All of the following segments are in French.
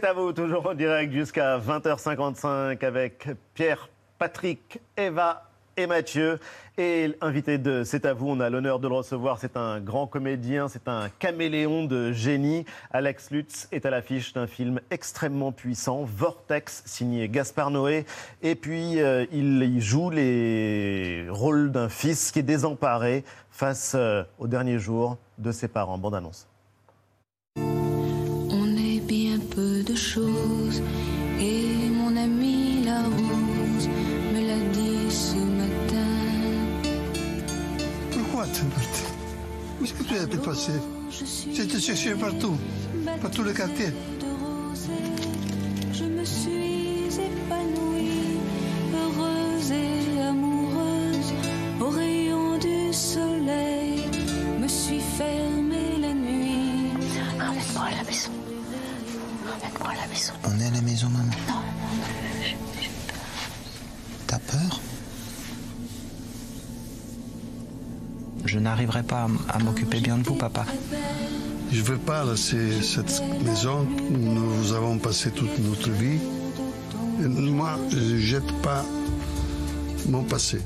C'est à vous, toujours en direct jusqu'à 20h55 avec Pierre, Patrick, Eva et Mathieu. Et invité de C'est à vous, on a l'honneur de le recevoir. C'est un grand comédien, c'est un caméléon de génie. Alex Lutz est à l'affiche d'un film extrêmement puissant, Vortex, signé Gaspard Noé. Et puis, euh, il y joue les rôles d'un fils qui est désemparé face euh, aux derniers jours de ses parents. Bande annonce. Et mon ami la rose me l'a dit ce matin. Pourquoi tu es parti Où est-ce que tu étais passé? Été cherché partout, par tous les quartiers. Je me suis épanouie, heureuse et amoureuse, au rayon du soleil. Emmène-moi à la maison. On est à la maison, maman. T'as peur? Je n'arriverai pas à- m'occuper bien de vous, papa. Je ne veux pas laisser cette maison. Nous avons passé toute notre vie. Et moi, je ne jette pas mon passé.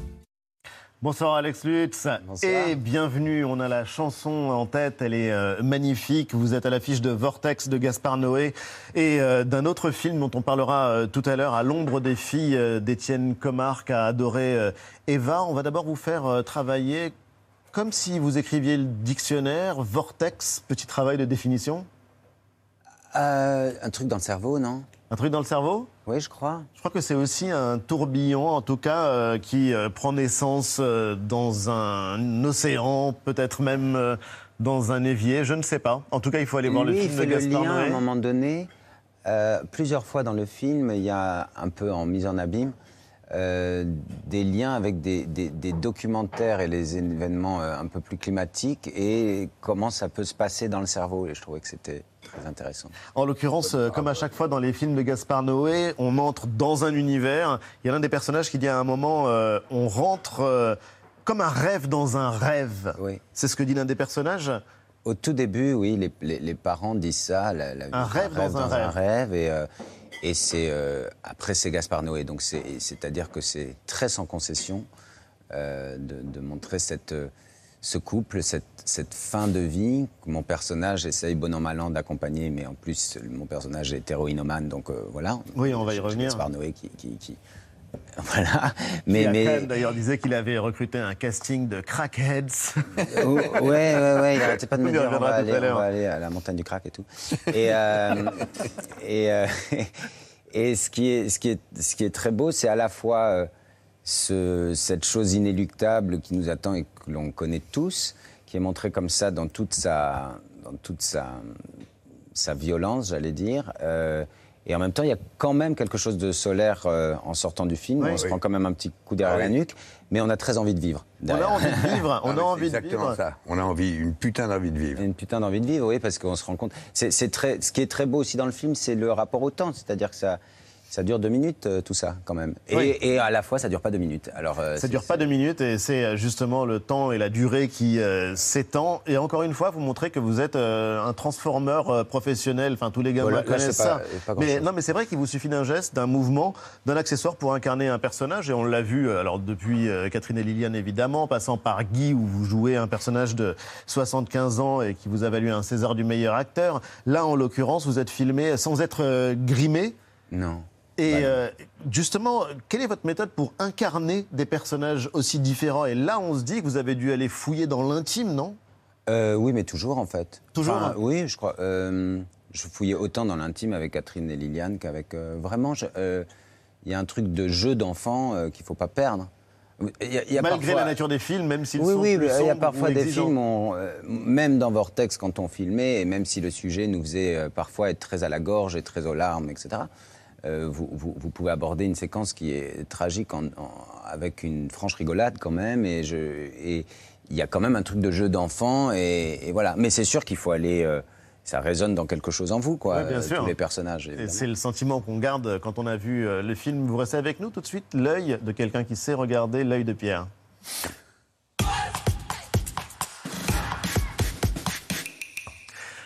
Bonsoir Alex Lutz et bienvenue. On a la chanson en tête, elle est euh, magnifique. Vous êtes à l'affiche de Vortex de Gaspard Noé et euh, d'un autre film dont on parlera euh, tout à l'heure, À l'ombre des filles d'Étienne Comar qui a adoré Eva. On va d'abord vous faire travailler comme si vous écriviez le dictionnaire Vortex, petit travail de définition. Euh, un truc dans le cerveau, non? Un truc dans le cerveau? Oui, je crois. Je crois que c'est aussi un tourbillon, en tout cas, euh, qui euh, prend naissance dans un océan, peut-être même dans un évier, je ne sais pas. En tout cas, il faut aller voir le Lui, il film fait de le Gaspard lien à un moment donné. plusieurs fois dans le film, il y a un peu en mise en abîme euh, des liens avec des, des- des documentaires et les événements euh, un peu plus climatiques et comment ça peut se passer dans le cerveau. Et je trouvais que c'était très intéressant. En l'occurrence, euh, comme à chaque fois dans les films de Gaspard Noé, on entre dans un univers. Il y a l'un des personnages qui dit à un moment, euh, on rentre euh, comme un rêve dans un rêve. Oui. C'est ce que dit l'un des personnages? Au tout début, oui, les, les- les parents disent ça. la- la- Un rêve dans un rêve. et euh, et c'est euh, après c'est Gaspard Noé, donc c'est c'est-à-dire que c'est très sans concession euh, de, de montrer cette euh, ce couple, cette, cette fin de vie que mon personnage essaye bon an mal an d'accompagner, mais en plus mon personnage est héroïnomane, donc euh, voilà. Oui, on va y C'est revenir. Gaspard Noé qui, qui, qui- voilà. Mais, mais d'ailleurs disait qu'il avait recruté un casting de crackheads. Oh, ouais, ouais, ouais, il arrêtait pas de me dire on va, aller, à on l'heure. va aller à la montagne du crack et tout. Et, euh, et, euh, et ce, qui est, ce, qui est, ce qui est très beau, c'est à la fois euh, ce- cette chose inéluctable qui nous attend et que l'on connaît tous, qui est montrée comme ça dans toute sa, dans toute sa, sa violence, j'allais dire. Euh, et en même temps, il y a quand même quelque chose de solaire euh, en sortant du film. Oui. on se prend quand même un petit coup derrière Ah la nuque, mais on a très envie de vivre. On a envie de vivre. On Ah, a mais envie c'est de exactement vivre. ça. On a envie, une putain d'envie de vivre. Une putain d'envie de vivre, oui, parce qu'on se rend compte. C'est très, ce qui est très beau aussi dans le film, c'est le rapport au temps. C'est-à-dire que ça, ça dure deux minutes, euh, tout ça, quand même. Et, Oui. et à la fois, ça dure pas deux minutes. Alors, euh, Ça dure pas deux minutes et c'est euh, justement le temps et la durée qui euh, s'étend. Et encore une fois, vous montrez que vous êtes euh, un transformeur euh, professionnel. Enfin, tous les gamins Voilà, là, connaissent pas- ça. pas mais non, mais c'est vrai qu'il vous suffit d'un geste, d'un mouvement, d'un accessoire pour incarner un personnage. Et on l'a vu, alors depuis euh, Catherine et Liliane évidemment, passant par Guy où vous jouez un personnage de 75 ans et qui vous a valu un César du meilleur acteur. Là, en l'occurrence, vous êtes filmé sans être euh, grimé. Non. Et euh, justement, quelle est votre méthode pour incarner des personnages aussi différents? Et là, on se dit que vous avez dû aller fouiller dans l'intime, non? Euh, oui, mais toujours, en fait. Toujours, hein Oui, je crois. euh, je fouillais autant dans l'intime avec Catherine et Liliane qu'avec. vraiment, il y a un truc de jeu d'enfant qu'il faut pas perdre. Il y a- il y a Malgré parfois- la nature des films, même s'ils Oui, sont oui, plus il y a parfois des films, on, euh, même dans Vortex, quand on filmait, et même si le sujet nous faisait euh, parfois être très à la gorge et très aux larmes, etc., euh, vous, vous- vous pouvez aborder une séquence qui est tragique en- en- avec une franche rigolade quand même, et il y a quand même un truc de jeu d'enfant, et, et voilà. Mais c'est sûr qu'il faut aller... euh, ça résonne dans quelque chose en vous, quoi, Ouais, bien euh, sûr. tous les personnages. C'est le sentiment qu'on garde quand on a vu le film. Vous restez avec nous tout de suite, l'œil de quelqu'un qui sait regarder l'œil de Pierre.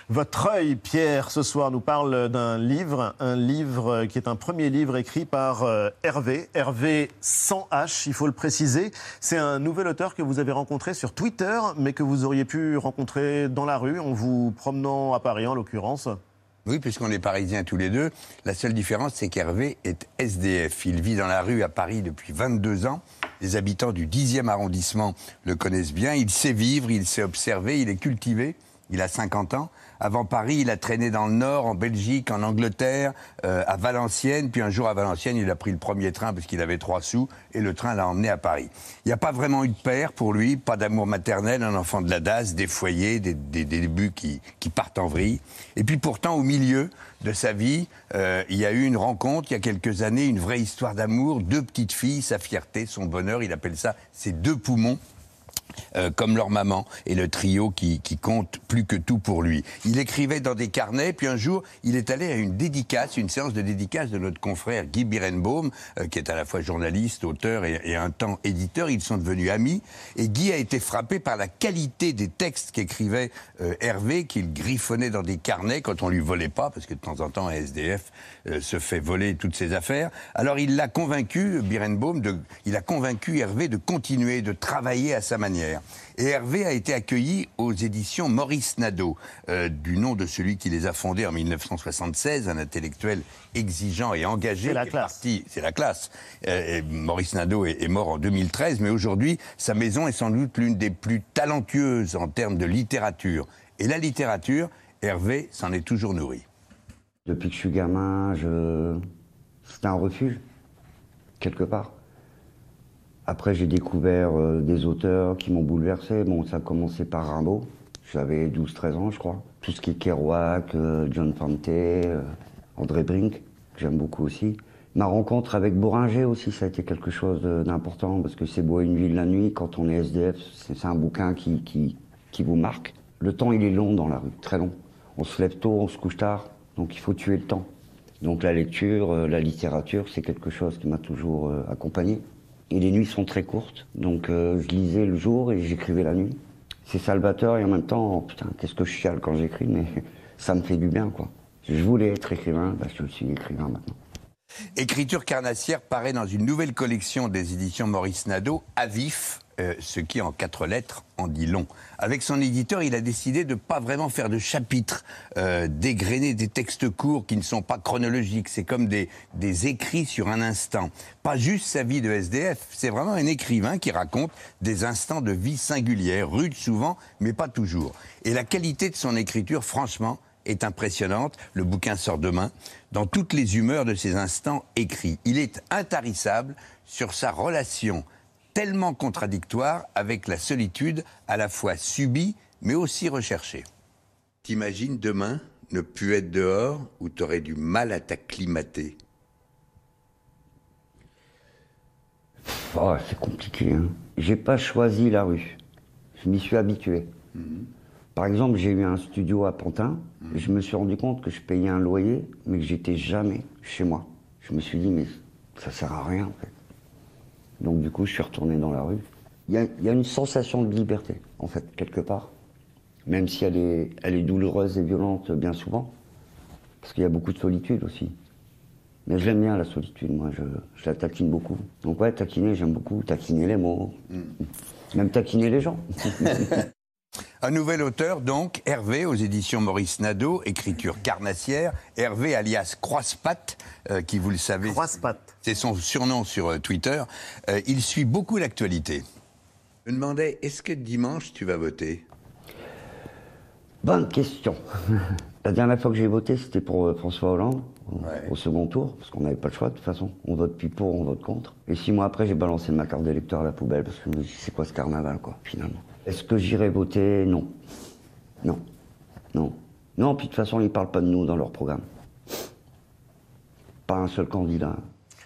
Votre œil, Pierre, ce soir nous parle d'un livre, un livre qui est un premier livre écrit par euh, Hervé, Hervé sans H, il faut le préciser. C'est un nouvel auteur que vous avez rencontré sur Twitter, mais que vous auriez pu rencontrer dans la rue en vous promenant à Paris en l'occurrence. Oui, puisqu'on est parisiens tous les deux. La seule différence, c'est qu'Hervé est SDF. Il vit dans la rue à Paris depuis 22 ans. Les habitants du 10e arrondissement le connaissent bien. Il sait vivre, il sait observer, il est cultivé. Il a 50 ans. Avant Paris, il a traîné dans le Nord, en Belgique, en Angleterre, euh, à Valenciennes. Puis un jour à Valenciennes, il a pris le premier train parce qu'il avait trois sous et le train l'a emmené à Paris. Il n'y a pas vraiment eu de père pour lui, pas d'amour maternel, un enfant de la DAS, des foyers, des, débuts qui, qui partent en vrille. Et puis pourtant, au milieu de sa vie, euh, il y a eu une rencontre il y a quelques années, une vraie histoire d'amour, deux petites filles, sa fierté, son bonheur. Il appelle ça ses deux poumons. Euh, comme leur maman et le trio qui, compte plus que tout pour lui. Il écrivait dans des carnets, puis un jour, il est allé à une dédicace, une séance de dédicace de notre confrère Guy Birenbaum, euh, qui est à la fois journaliste, auteur et, un temps éditeur. Ils sont devenus amis. Et Guy a été frappé par la qualité des textes qu'écrivait euh, Hervé, qu'il griffonnait dans des carnets quand on lui volait pas, parce que de temps en temps, un SDF se fait voler toutes ses affaires. Alors il l'a convaincu, Birenbaum, il a convaincu Hervé de continuer, de travailler à sa manière. Et Hervé a été accueilli aux éditions Maurice Nadeau, euh, du nom de celui qui les a fondées en 1976, un intellectuel exigeant et engagé. C'est la classe. C'est la classe. Euh, et Maurice Nadeau est, est mort en 2013, mais aujourd'hui, sa maison est sans doute l'une des plus talentueuses en termes de littérature. Et la littérature, Hervé s'en est toujours nourri. Depuis que je suis gamin, je... c'était un refuge, quelque part. Après, j'ai découvert euh, des auteurs qui m'ont bouleversé. Bon, ça a commencé par Rimbaud. J'avais 12-13 ans, je crois. Tout ce qui est Kerouac, euh, John Fante, euh, André Brink, que j'aime beaucoup aussi. Ma rencontre avec Bourringer aussi, ça a été quelque chose d'important, parce que c'est beau une ville la nuit, quand on est SDF, c'est un bouquin qui, qui, qui vous marque. Le temps, il est long dans la rue, très long. On se lève tôt, on se couche tard, donc il faut tuer le temps. Donc la lecture, la littérature, c'est quelque chose qui m'a toujours accompagné. Et les nuits sont très courtes, donc euh, je lisais le jour et j'écrivais la nuit. C'est salvateur et en même temps, oh, putain, qu'est-ce que je chiale quand j'écris, mais ça me fait du bien, quoi. Je voulais être écrivain, bah, je suis écrivain maintenant. Écriture carnassière paraît dans une nouvelle collection des éditions Maurice Nadeau, à vif, euh, ce qui en quatre lettres en dit long. Avec son éditeur, il a décidé de pas vraiment faire de chapitres, euh, des textes courts qui ne sont pas chronologiques. C'est comme des, des écrits sur un instant. Pas juste sa vie de SDF, c'est vraiment un écrivain qui raconte des instants de vie singulière, rudes souvent, mais pas toujours. Et la qualité de son écriture, franchement, est impressionnante. Le bouquin sort demain. Dans toutes les humeurs de ces instants écrits, il est intarissable sur sa relation tellement contradictoire avec la solitude à la fois subie mais aussi recherchée. T'imagines demain ne plus être dehors où t'aurais du mal à t'acclimater? Oh, c'est compliqué. Hein. J'ai pas choisi la rue. Je m'y suis habitué. Par exemple, j'ai eu un studio à Pantin et je me suis rendu compte que je payais un loyer, mais que j'étais jamais chez moi. Je me suis dit, mais ça sert à rien en fait. Donc du coup, je suis retourné dans la rue. Il y a, il y a une sensation de liberté, en fait, quelque part. Même si elle est, elle est douloureuse et violente bien souvent. Parce qu'il y a beaucoup de solitude aussi. Mais j'aime bien la solitude, moi, je, je la taquine beaucoup. Donc ouais, taquiner, j'aime beaucoup. Taquiner les mots. Même taquiner les gens. Un nouvel auteur, donc, Hervé, aux éditions Maurice Nadeau, écriture carnassière. Hervé, alias Croispat, euh, qui, vous le savez, Croise-patte. c'est son surnom sur euh, Twitter. Euh, il suit beaucoup l'actualité. Je me demandais, est-ce que dimanche, tu vas voter? Bonne question. La dernière fois que j'ai voté, c'était pour euh, François Hollande, au- Ouais. au second tour, parce qu'on n'avait pas le choix de toute façon. On vote plus pour, on vote contre. Et six mois après, j'ai balancé ma carte d'électeur à la poubelle, parce que je me dis, c'est quoi ce carnaval, quoi, finalement? Est-ce que j'irai voter Non. Non. Non. Non, puis de toute façon, ils ne parlent pas de nous dans leur programme. Pas un seul candidat.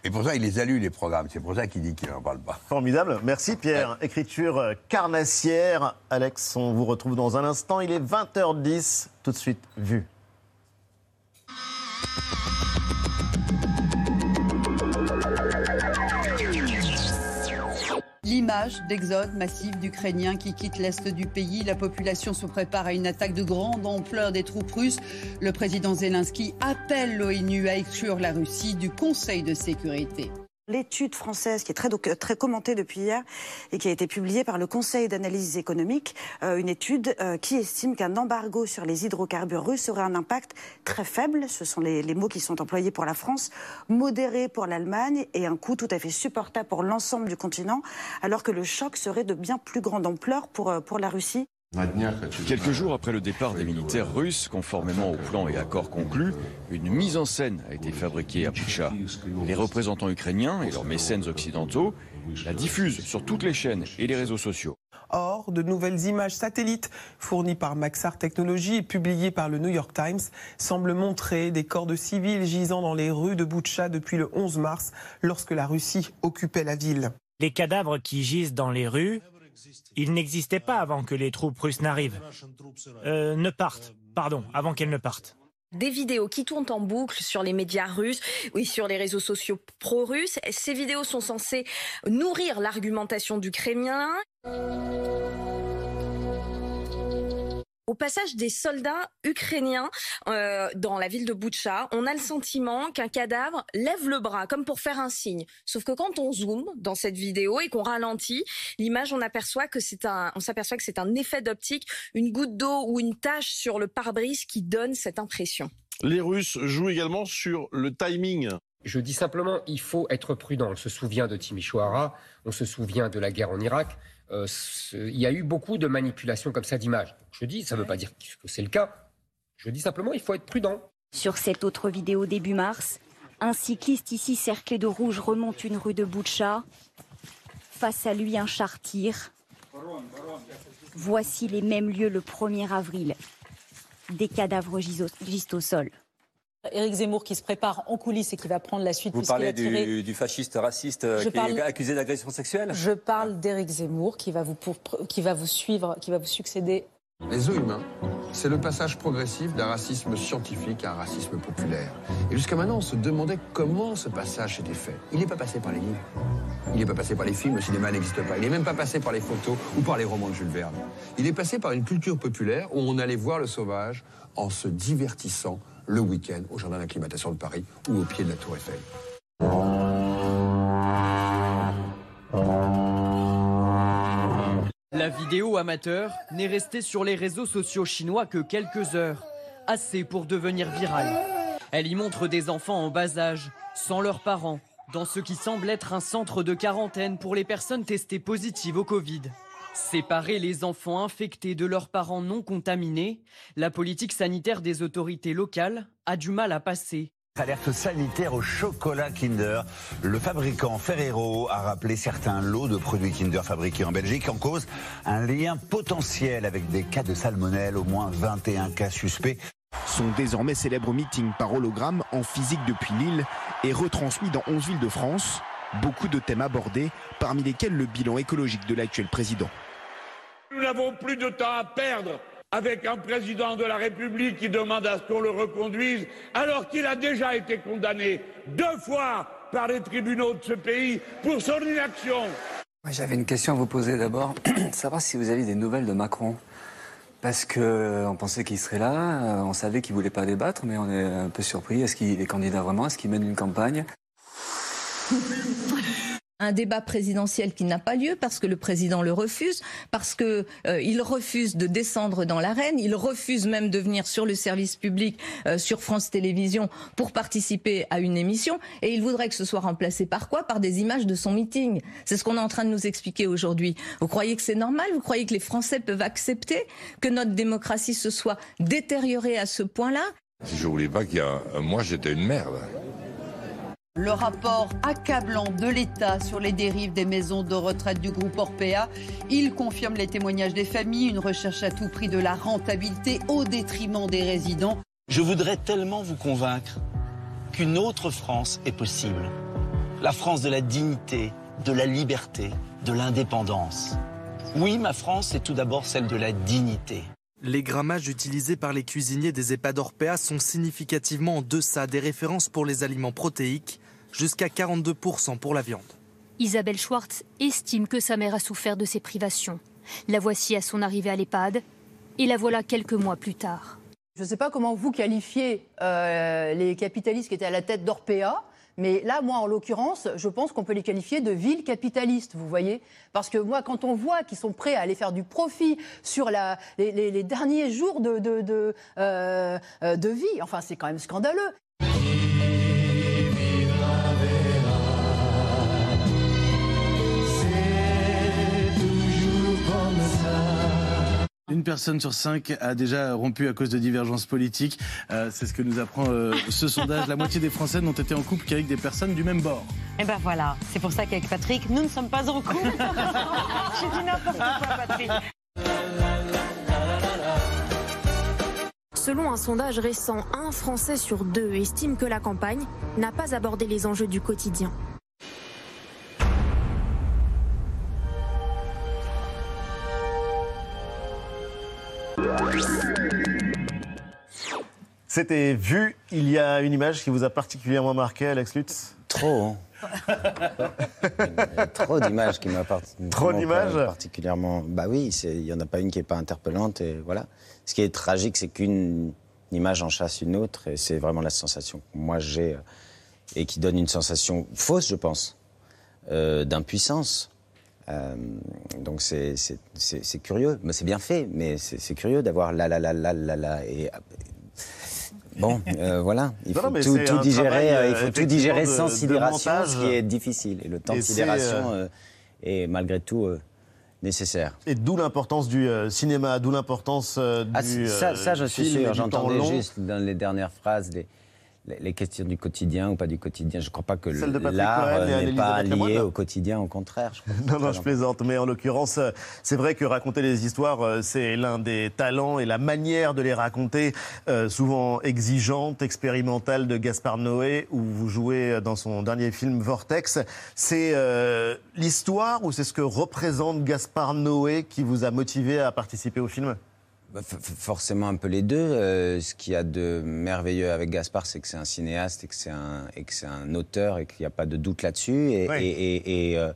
Et pour ça, il les a lus, les programmes. C'est pour ça qu'il dit qu'il n'en parle pas. Formidable. Merci Pierre. Écriture euh, carnassière. Alex, on vous retrouve dans un instant. Il est 20h10. Tout de suite, vu. L'image d'exode massif d'Ukrainiens qui quittent l'est du pays. La population se prépare à une attaque de grande ampleur des troupes russes. Le président Zelensky appelle l'ONU à exclure la Russie du Conseil de sécurité l'étude française qui est très, très commentée depuis hier et qui a été publiée par le Conseil d'analyse économique, euh, une étude euh, qui estime qu'un embargo sur les hydrocarbures russes aurait un impact très faible, ce sont les, mots qui sont employés pour la France, modéré pour l'Allemagne et un coût tout à fait supportable pour l'ensemble du continent, alors que le choc serait de bien plus grande ampleur euh, pour la Russie. Quelques jours après le départ des militaires russes, conformément au plan et accords conclus, une mise en scène a été fabriquée à Boucha. Les représentants ukrainiens et leurs mécènes occidentaux la diffusent sur toutes les chaînes et les réseaux sociaux. Or, de nouvelles images satellites fournies par Maxar Technologies et publiées par le New York Times semblent montrer des corps de civils gisant dans les rues de Boucha depuis le 11 mars, lorsque la Russie occupait la ville. Les cadavres qui gisent dans les rues il n'existait pas avant que les troupes russes n'arrivent. Euh, ne partent, pardon, avant qu'elles ne partent. Des vidéos qui tournent en boucle sur les médias russes, oui, sur les réseaux sociaux pro-russes. Ces vidéos sont censées nourrir l'argumentation du Kremlin. Au passage des soldats ukrainiens euh, dans la ville de Boutcha, on a le sentiment qu'un cadavre lève le bras comme pour faire un signe. Sauf que quand on zoome dans cette vidéo et qu'on ralentit l'image, on aperçoit que c'est un, on s'aperçoit que c'est un effet d'optique, une goutte d'eau ou une tache sur le pare-brise qui donne cette impression. Les Russes jouent également sur le timing. Je dis simplement, il faut être prudent. On se souvient de Timișoara, on se souvient de la guerre en Irak. Euh, il y a eu beaucoup de manipulations comme ça d'images. Je dis, ça ne veut pas dire que c'est le cas. Je dis simplement, il faut être prudent. Sur cette autre vidéo début mars, un cycliste ici cerclé de rouge remonte une rue de Boucha. Face à lui, un char tire. Voici les mêmes lieux le 1er avril. Des cadavres gisent au sol. Éric Zemmour qui se prépare en coulisses et qui va prendre la suite. Vous parlez du, fasciste raciste euh, qui est accusé d'agression sexuelle? Je parle d'Éric Zemmour qui va, vous qui va vous suivre, qui va vous succéder. Les os humains, c'est le passage progressif d'un racisme scientifique à un racisme populaire. Et jusqu'à maintenant, on se demandait comment ce passage s'était fait. Il n'est pas passé par les livres. Il n'est pas passé par les films, le cinéma n'existe pas. Il n'est même pas passé par les photos ou par les romans de Jules Verne. Il est passé par une culture populaire où on allait voir le sauvage en se divertissant le week-end au Jardin d'acclimatation de Paris ou au pied de la Tour Eiffel. La vidéo amateur n'est restée sur les réseaux sociaux chinois que quelques heures, assez pour devenir virale. Elle y montre des enfants en bas âge, sans leurs parents, dans ce qui semble être un centre de quarantaine pour les personnes testées positives au Covid. Séparer les enfants infectés de leurs parents non contaminés, la politique sanitaire des autorités locales a du mal à passer. Alerte sanitaire au chocolat Kinder. Le fabricant Ferrero a rappelé certains lots de produits Kinder fabriqués en Belgique en cause un lien potentiel avec des cas de salmonelle, au moins 21 cas suspects. Son désormais célèbre meeting par hologramme en physique depuis Lille est retransmis dans 11 villes de France. Beaucoup de thèmes abordés, parmi lesquels le bilan écologique de l'actuel président. Nous n'avons plus de temps à perdre avec un président de la République qui demande à ce qu'on le reconduise alors qu'il a déjà été condamné deux fois par les tribunaux de ce pays pour son inaction. J'avais une question à vous poser d'abord, savoir si vous aviez des nouvelles de Macron. Parce qu'on pensait qu'il serait là, on savait qu'il voulait pas débattre, mais on est un peu surpris. Est-ce qu'il est candidat vraiment? Est-ce qu'il mène une campagne? Un débat présidentiel qui n'a pas lieu parce que le président le refuse, parce que euh, il refuse de descendre dans l'arène, il refuse même de venir sur le service public euh, sur France Télévisions pour participer à une émission et il voudrait que ce soit remplacé par quoi? Par des images de son meeting. C'est ce qu'on est en train de nous expliquer aujourd'hui. Vous croyez que c'est normal? Vous croyez que les Français peuvent accepter que notre démocratie se soit détériorée à ce point-là? Si je voulais pas qu'il y a un mois j'étais une merde. Le rapport accablant de l'État sur les dérives des maisons de retraite du groupe Orpea, il confirme les témoignages des familles, une recherche à tout prix de la rentabilité au détriment des résidents. Je voudrais tellement vous convaincre qu'une autre France est possible. La France de la dignité, de la liberté, de l'indépendance. Oui, ma France est tout d'abord celle de la dignité. Les grammages utilisés par les cuisiniers des EHPAD Orpea sont significativement en deçà des références pour les aliments protéiques, jusqu'à 42% pour la viande. Isabelle Schwartz estime que sa mère a souffert de ces privations. La voici à son arrivée à l'EHPAD et la voilà quelques mois plus tard. Je ne sais pas comment vous qualifiez euh, les capitalistes qui étaient à la tête d'Orpea. Mais là, moi, en l'occurrence, je pense qu'on peut les qualifier de villes capitalistes, vous voyez Parce que moi, quand on voit qu'ils sont prêts à aller faire du profit sur les, derniers jours de, euh, de vie, enfin, c'est quand même scandaleux. Une personne sur cinq a déjà rompu à cause de divergences politiques. Euh, c'est ce que nous apprend euh, ce sondage. La moitié des Français n'ont été en couple qu'avec des personnes du même bord. Et eh ben voilà, c'est pour ça qu'avec Patrick, nous ne sommes pas en couple. J'ai dit n'importe quoi, Patrick. Selon un sondage récent, un Français sur deux estime que la campagne n'a pas abordé les enjeux du quotidien. C'était vu. Il y a une image qui vous a particulièrement marqué, Alex Lutz Trop. Hein. trop d'images qui m'ont Trop d'images Particulièrement. Bah oui, il n'y en a pas une qui n'est pas interpellante. Et voilà. Ce qui est tragique, c'est qu'une image en chasse une autre. Et c'est vraiment la sensation que moi j'ai. Euh, et qui donne une sensation fausse, je pense, euh, d'impuissance. Euh, donc c'est curieux, mais c'est bien fait, mais c'est curieux d'avoir la la la la la la et Bon, euh, voilà, il faut tout, digérer, euh, il faut tout digérer sans sidération, ce qui est difficile. Et le temps de sidération est, malgré tout nécessaire. Et d'où l'importance du cinéma, d'où l'importance ah, du. Ça, ça, je suis sûr. J'entendais juste dans les dernières phrases des les questions du quotidien ou pas du quotidien. Je ne crois pas que l'art euh, n'est pas lié au quotidien, au contraire. non, non, je plaisante. Mais en l'occurrence, euh, c'est vrai que raconter les histoires, euh, c'est l'un des talents et la manière de les raconter, souvent exigeante, expérimentale de Gaspard Noé, où vous jouez dans son dernier film Vortex. C'est l'histoire ou c'est ce que représente Gaspard Noé qui vous a motivé à participer au film? Forcément un peu les deux. Euh, ce qu'il y a de merveilleux avec Gaspard, c'est que c'est un cinéaste et que c'est un, et que c'est un auteur et qu'il n'y a pas de doute là-dessus. Et, et, et, euh,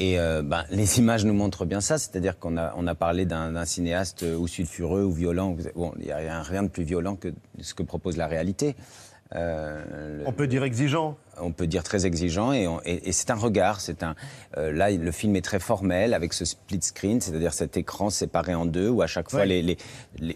euh, ben, les images nous montrent bien ça, c'est-à-dire qu'on a, on a parlé d'un, cinéaste ou sulfureux ou violent. Bon, il n'y a rien de plus violent que ce que propose la réalité. on peut dire exigeant on peut dire très exigeant et, et, c'est un regard. C'est un euh, là le film est très formel avec ce split screen, c'est-à-dire cet écran séparé en deux où à chaque fois les, les,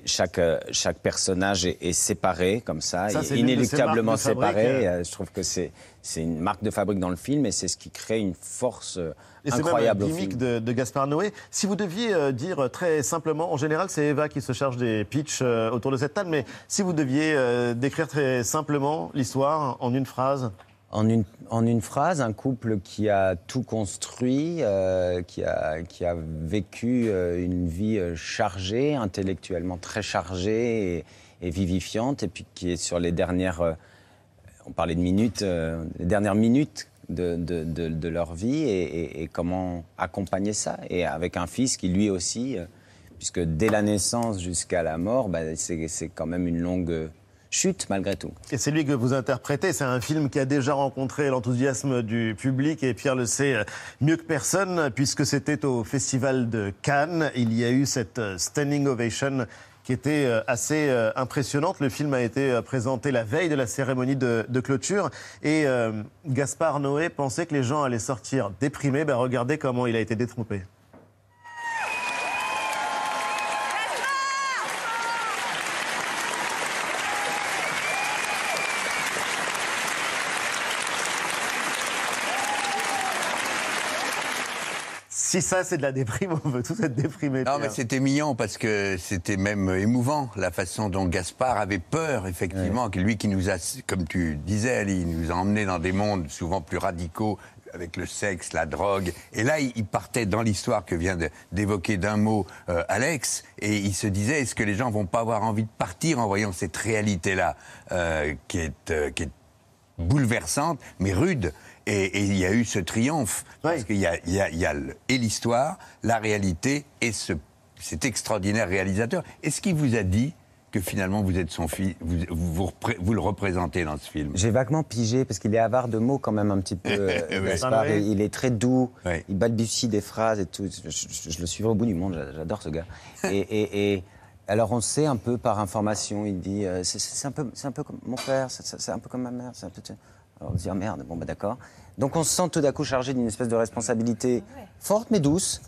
chaque euh, chaque personnage est, séparé comme ça, inéluctablement séparé. Euh, je trouve que c'est c'est une marque de fabrique dans le film et c'est ce qui crée une force et incroyable c'est de, de Gaspard Noé. Si vous deviez dire très simplement, en général c'est Eva qui se charge des pitchs autour de cette table, mais si vous deviez décrire très simplement l'histoire en une phrase. En une, phrase, un couple qui a tout construit, euh, qui, a, qui, a, vécu euh, une vie euh, chargée, intellectuellement très chargée et, vivifiante, et puis qui est sur les dernières, on parlait de minutes, dernières minutes de, de, leur vie et, et, comment accompagner ça. Et avec un fils qui lui aussi, puisque dès la naissance jusqu'à la mort, bah, c'est quand même une longue chute malgré tout. Et c'est lui que vous interprétez. C'est un film qui a déjà rencontré l'enthousiasme du public et Pierre le sait euh, mieux que personne puisque c'était au Festival de Cannes. Il y a eu cette euh, standing ovation qui était euh, assez impressionnante. Le film a été présenté la veille de la cérémonie de, clôture et Gaspard Noé pensait que les gens allaient sortir déprimés. Ben, regardez comment il a été détrompé. Si ça, c'est de la déprime, on veut tous être déprimés. Non, mais c'était mignon parce que c'était même émouvant la façon dont Gaspard avait peur, effectivement, que lui qui nous a, comme tu disais, Ali, nous a emmenés dans des mondes souvent plus radicaux avec le sexe, la drogue. Et là, il partait dans l'histoire que vient d'évoquer d'un mot euh, Alex, et il se disait est-ce que les gens vont pas avoir envie de partir en voyant cette réalité-là, euh, qui, est, euh, qui est bouleversante, mais rude. Et, il y a eu ce triomphe. Parce qu'il y a, y a, y a et l'histoire, la réalité et ce, cet extraordinaire réalisateur. Est-ce qu'il vous a dit que finalement vous êtes son fils, vous, vous, le représentez dans ce film? J'ai vaguement pigé parce qu'il est avare de mots quand même un petit peu. euh, Ouais. Gaspard. Ouais. il, il est très doux, il balbutie des phrases et tout. Je, je- je le suivrai au bout du monde, j'a- j'adore ce gars. Et, et- et alors on sait un peu par information, il dit euh, c'est- un peu, c'est un peu comme mon père, c'est- c'est c'est un peu comme ma mère, c'est un peu. Alors on se dit ah merde, bon bah d'accord. Donc on se sent tout d'un coup chargé d'une espèce de responsabilité forte mais douce,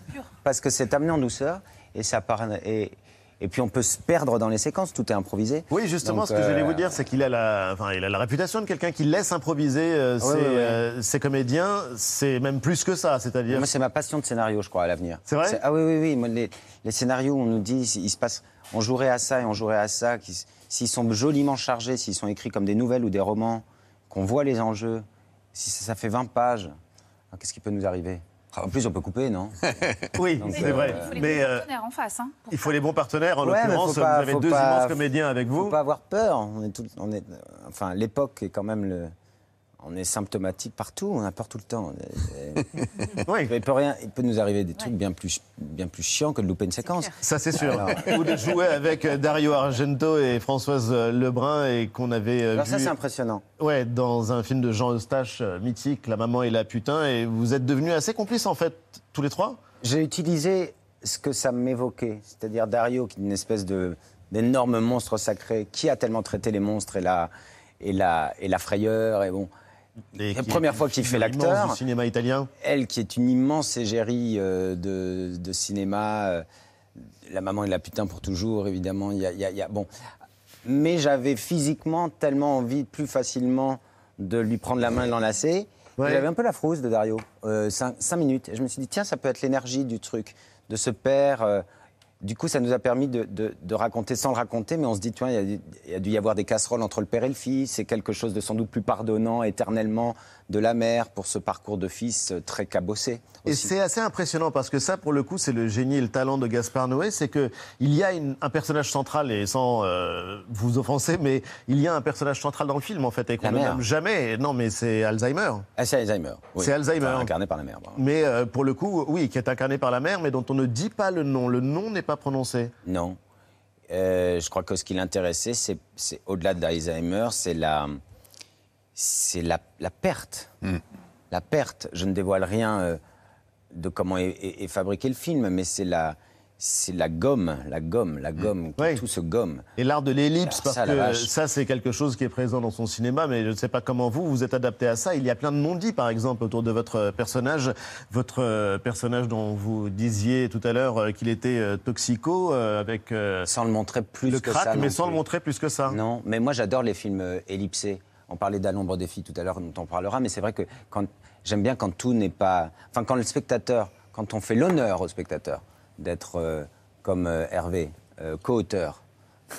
parce que c'est amené en douceur et ça part et, et puis on peut se perdre dans les séquences, tout est improvisé. Oui, justement, Donc, ce que j'allais euh, vous dire, c'est qu'il a la, enfin, il a la réputation de quelqu'un qui laisse improviser euh, Ouais, ses, ouais, ouais. euh, ses comédiens. C'est même plus que ça, c'est-à-dire. Moi, c'est ma passion de scénario, je crois, à l'avenir. C'est vrai Ah oui, oui, oui. Moi, les, les scénarios, on nous dit, il se passe, on jouerait à ça et on jouerait à ça. S'ils sont joliment chargés, s'ils sont écrits comme des nouvelles ou des romans, qu'on voit les enjeux, si ça, ça fait 20 pages, alors qu'est-ce qui peut nous arriver? En plus, on peut couper, non? Oui, c'est euh, vrai. il faut les Mais bons euh, partenaires en face. Hein, il faut les bons partenaires. En Ouais, l'occurrence, faut pas- vous avez deux pas- immenses comédiens avec vous. Faut pas avoir peur. On est tout, on est, enfin, l'époque est quand même le. On est symptomatique partout, on a peur tout le temps. oui. Il peut rien, il peut nous arriver des trucs bien plus, bien plus chiants que de louper une séquence. Ça, c'est sûr. Alors- Ou de jouer avec Dario Argento et Françoise Lebrun et qu'on avait euh, Alors vu. ça, c'est impressionnant. Ouais, dans un film de Jean Eustache euh, mythique, La maman et la putain, et vous êtes devenus assez complices en fait, tous les trois? J'ai utilisé ce que ça m'évoquait, c'est-à-dire Dario, qui est une espèce de d'énorme monstre sacré, qui a tellement traité les monstres et la et la et la frayeur et bon. La première fois qu'il fait l'acteur. du cinéma italien. Elle, qui est une immense égérie euh, de, de cinéma, euh, la maman et la putain pour toujours, évidemment. Y a, il y a- il y a- bon, mais j'avais physiquement tellement envie plus facilement de lui prendre la main et de l'enlacer. Ouais. J'avais un peu la frousse de Dario, euh, cinq, cinq minutes. Et je me suis dit, tiens, ça peut être l'énergie du truc, de ce père. Du coup, ça nous a permis de, de- raconter sans le raconter, mais on se dit, tu vois, il y, y a dû y avoir des casseroles entre le père et le fils. C'est quelque chose de sans doute plus pardonnant éternellement de la mère pour ce parcours de fils euh, très cabossé. Et c'est assez impressionnant parce que ça, pour le coup, c'est le génie et le talent de Gaspard Noé, c'est que il y a une- un personnage central et sans euh, vous offenser, mais il y a un personnage central dans le film en fait et qu'on ne nomme jamais. Non, mais c'est Alzheimer. Ah, c'est Alzheimer. oui. C'est Alzheimer. Enfin, incarné par la mère. Mais euh, pour le coup, oui, qui est incarné par la mère, mais dont on ne dit pas le nom. Le nom n'est pas prononcé. Non. Euh, je crois que ce qui l'intéressait, c'est, c'est au-delà d'Alzheimer, c'est la, c'est la, la perte. La perte. Je ne dévoile rien euh, de comment est, est- est fabriqué le film, mais c'est la, c'est la gomme, la gomme, la gomme, tout se gomme. Et l'art de l'ellipse, Alors parce ça, que ça, c'est quelque chose qui est présent dans son cinéma, mais je ne sais pas comment vous, vous êtes adapté à ça. Il y a plein de non-dits, par exemple, autour de votre personnage. Votre euh, personnage dont vous disiez tout à l'heure euh, qu'il était toxico, avec... sans le montrer plus le que crack, ça mais sans plus. le montrer plus que ça. Non, mais moi j'adore les films ellipsés. On parlait d'À l'ombre des filles tout à l'heure, dont on parlera, mais c'est vrai que quand j'aime bien quand tout n'est pas. Enfin, quand le spectateur, quand on fait l'honneur au spectateur d'être euh, comme euh, Hervé, euh, co-auteur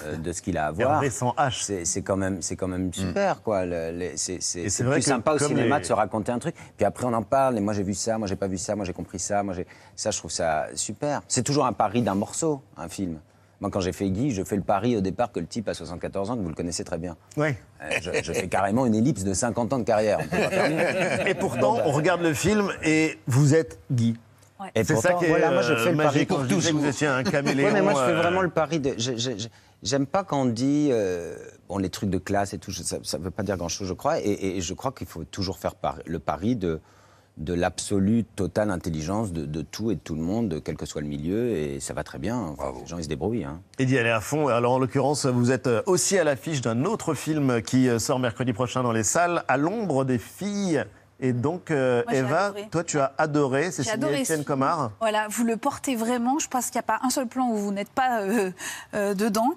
euh, de ce qu'il a à voir. Hervé sans H. C'est c'est quand même, c'est quand même super, quoi. Le- les- c'est c'est- Et c'est c'est vrai plus sympa au cinéma les- de se raconter un truc. Puis après, on en parle. Et moi, j'ai vu ça, moi, j'ai pas vu ça, moi, j'ai compris ça, moi, j'ai. Ça, je trouve ça super. C'est toujours un pari d'un morceau, un film. Moi, quand j'ai fait Guy, je fais le pari au départ que le type a 74 ans, que vous le connaissez très bien. Oui. Euh, je, je fais carrément une ellipse de 50 ans de carrière. Et pourtant, on regarde le film et vous êtes Guy. Et C'est ça qui est voilà, moi je euh, fais le magique. pari pour je disais que toujours. vous étiez un caméléon. Ouais, mais moi je fais euh, vraiment le pari de. je- je- je- J'aime pas quand on dit euh, bon les trucs de classe et tout. Ça, ça veut pas dire grand chose, je crois. Et, et je crois qu'il faut toujours faire le pari de de l'absolue totale intelligence de, de tout et de tout le monde, quel que soit le milieu, et ça va très bien. Enfin, les gens ils se débrouillent. Hein. Et d'y aller à fond. Alors en l'occurrence, vous êtes euh, aussi à l'affiche d'un autre film qui euh, sort mercredi prochain dans les salles, À l'ombre des filles. Et donc, euh, Moi, Eva, toi, tu as adoré. C'est signé Étienne. Comard. Voilà, vous le portez vraiment. Je pense qu'il n'y a pas un seul plan où vous n'êtes pas euh, euh, dedans.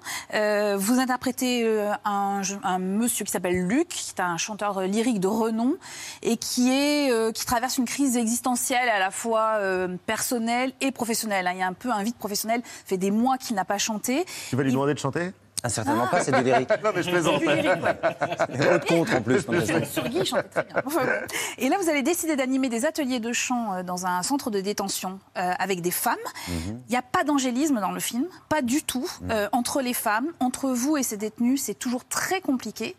Vous interprétez un, monsieur qui s'appelle Luc, qui est un chanteur lyrique de renom et qui est qui traverse une crise existentielle à la fois personnelle et professionnelle. Il y a un peu un vide professionnel. Ça fait des mois qu'il n'a pas chanté. Tu vas lui demander de chanter? Ah, certainement pas, c'est du lyrique. non, mais je plaisante. Haute contre en plus. c'est- Sur Guy, chantait très bien. Et là, vous avez décidé d'animer des ateliers de chant euh, dans un centre de détention euh, avec des femmes. Mhm. Il n'y a pas d'angélisme dans le film, pas du tout. Euh, entre les femmes, entre vous et ces détenus, c'est toujours très compliqué.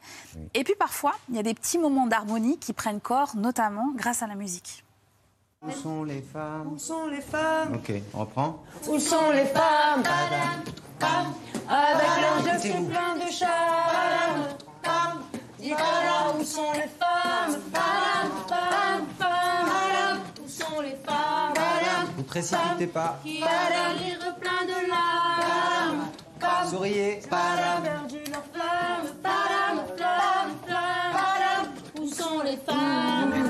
Et puis parfois, il y a des petits moments d'harmonie qui prennent corps, notamment grâce à la musique. Où sont les femmes Où sont les femmes Ok, on reprend. Où sont les femmes Avec leurs yeux c'est plein de charme. Nicolas, où sont les femmes. Où sont les femmes Vous précipitez pas. Qui a des rires plein de larmes. Souriez. Perdu leur flamme. Padam, flamme, flamme. Padam, où sont les femmes?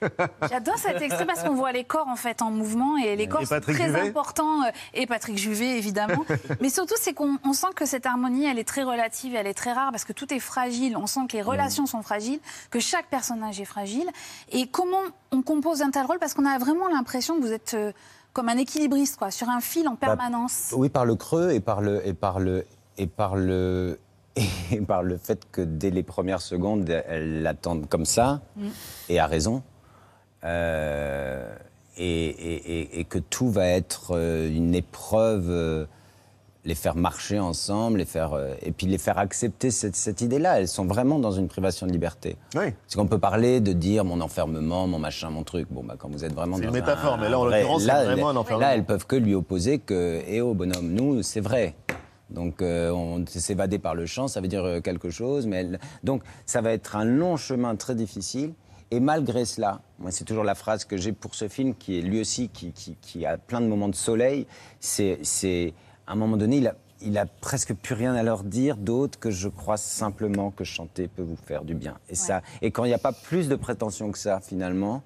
J'adore cet extrait parce qu'on voit les corps en fait en mouvement et les corps sont très Juvet importants euh, et Patrick Juvet évidemment. Mais surtout c'est qu'on on sent que cette harmonie elle est très relative, elle est très rare parce que tout est fragile. On sent que les relations sont fragiles, que chaque personnage est fragile. Et comment on compose un tel rôle? Parce qu'on a vraiment l'impression que vous êtes euh, comme un équilibriste quoi, sur un fil en Bah, permanence. Oui, par le creux et par le et par le et par le et par le fait que dès les premières secondes, elles l'attendent comme ça Mm. et a raison. Euh, et, et- et- et que tout va être euh, une épreuve, euh, les faire marcher ensemble, les faire, euh, et puis les faire accepter cette, cette idée-là. Elles sont vraiment dans une privation de liberté. Oui. Parce qu'on peut parler de dire mon enfermement, mon machin, mon truc. Bon, bah, quand vous êtes vraiment dans une un- métaphore, mais là, en l'occurrence, c'est vraiment un enfermement. Là, elles peuvent que lui opposer que, eh oh, bonhomme, nous, c'est vrai. Donc, euh, on s'évader par le champ, ça veut dire quelque chose. Mais elle- Donc, ça va être un long chemin très difficile. Et malgré cela, moi, c'est toujours la phrase que j'ai pour ce film, qui est lui aussi, qui, qui- qui a plein de moments de soleil. C'est, c'est à un moment donné, il a, il a presque plus rien à leur dire d'autre que je crois simplement que chanter peut vous faire du bien. Et, ça, et quand il n'y a pas plus de prétention que ça, finalement,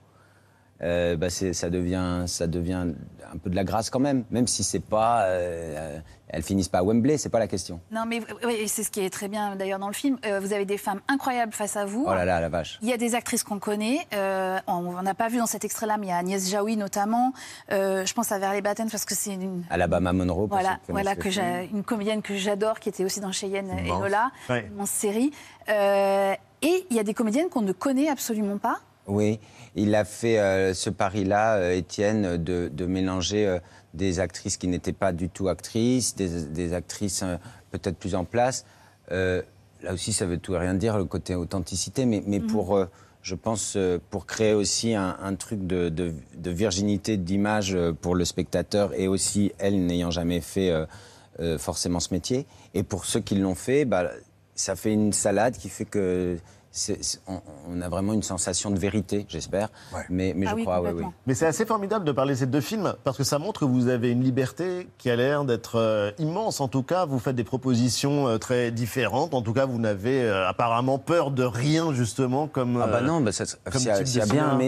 euh, bah, ça, devient, ça devient un peu de la grâce quand même. Même si c'est pas. euh, euh, elles finissent pas à Wembley, c'est pas la question. Non mais oui, et c'est ce qui est très bien d'ailleurs dans le film. Euh, vous avez des femmes incroyables face à vous. Oh là là, la vache. Il y a des actrices qu'on connaît. Euh, on n'a pas vu dans cet extrait-là, mais il y a Agnès Jaoui notamment. Euh, je pense à Verley Batten parce que c'est une. Alabama Monroe. pour Voilà, voilà que une comédienne que j'adore, qui était aussi dans Cheyenne et. Lola, Ouais. immense série. Euh, et il y a des comédiennes qu'on ne connaît absolument pas. Oui, il a fait euh, ce pari-là, euh, Étienne, de, de mélanger euh, des actrices qui n'étaient pas du tout actrices, des, des actrices peut-être plus en place. Là aussi, ça veut tout et rien dire, le côté authenticité, mais, mais Mhm. pour, je pense, euh, pour créer aussi un, un truc de, de- de virginité d'image pour le spectateur et aussi elle n'ayant jamais fait euh, euh, forcément ce métier. Et pour ceux qui l'ont fait, bah, ça fait une salade qui fait que c'est- c'est- on, on a vraiment une sensation de vérité, j'espère. Mais, mais je crois, oui, oui. Mais c'est assez formidable de parler de ces deux films parce que ça montre que vous avez une liberté qui a l'air d'être euh, immense. En tout cas, vous faites des propositions euh, très différentes. En tout cas, vous n'avez euh, apparemment peur de rien, justement, comme. Ah bah non, bah ça- comme s'il y a, type s'il y a de bien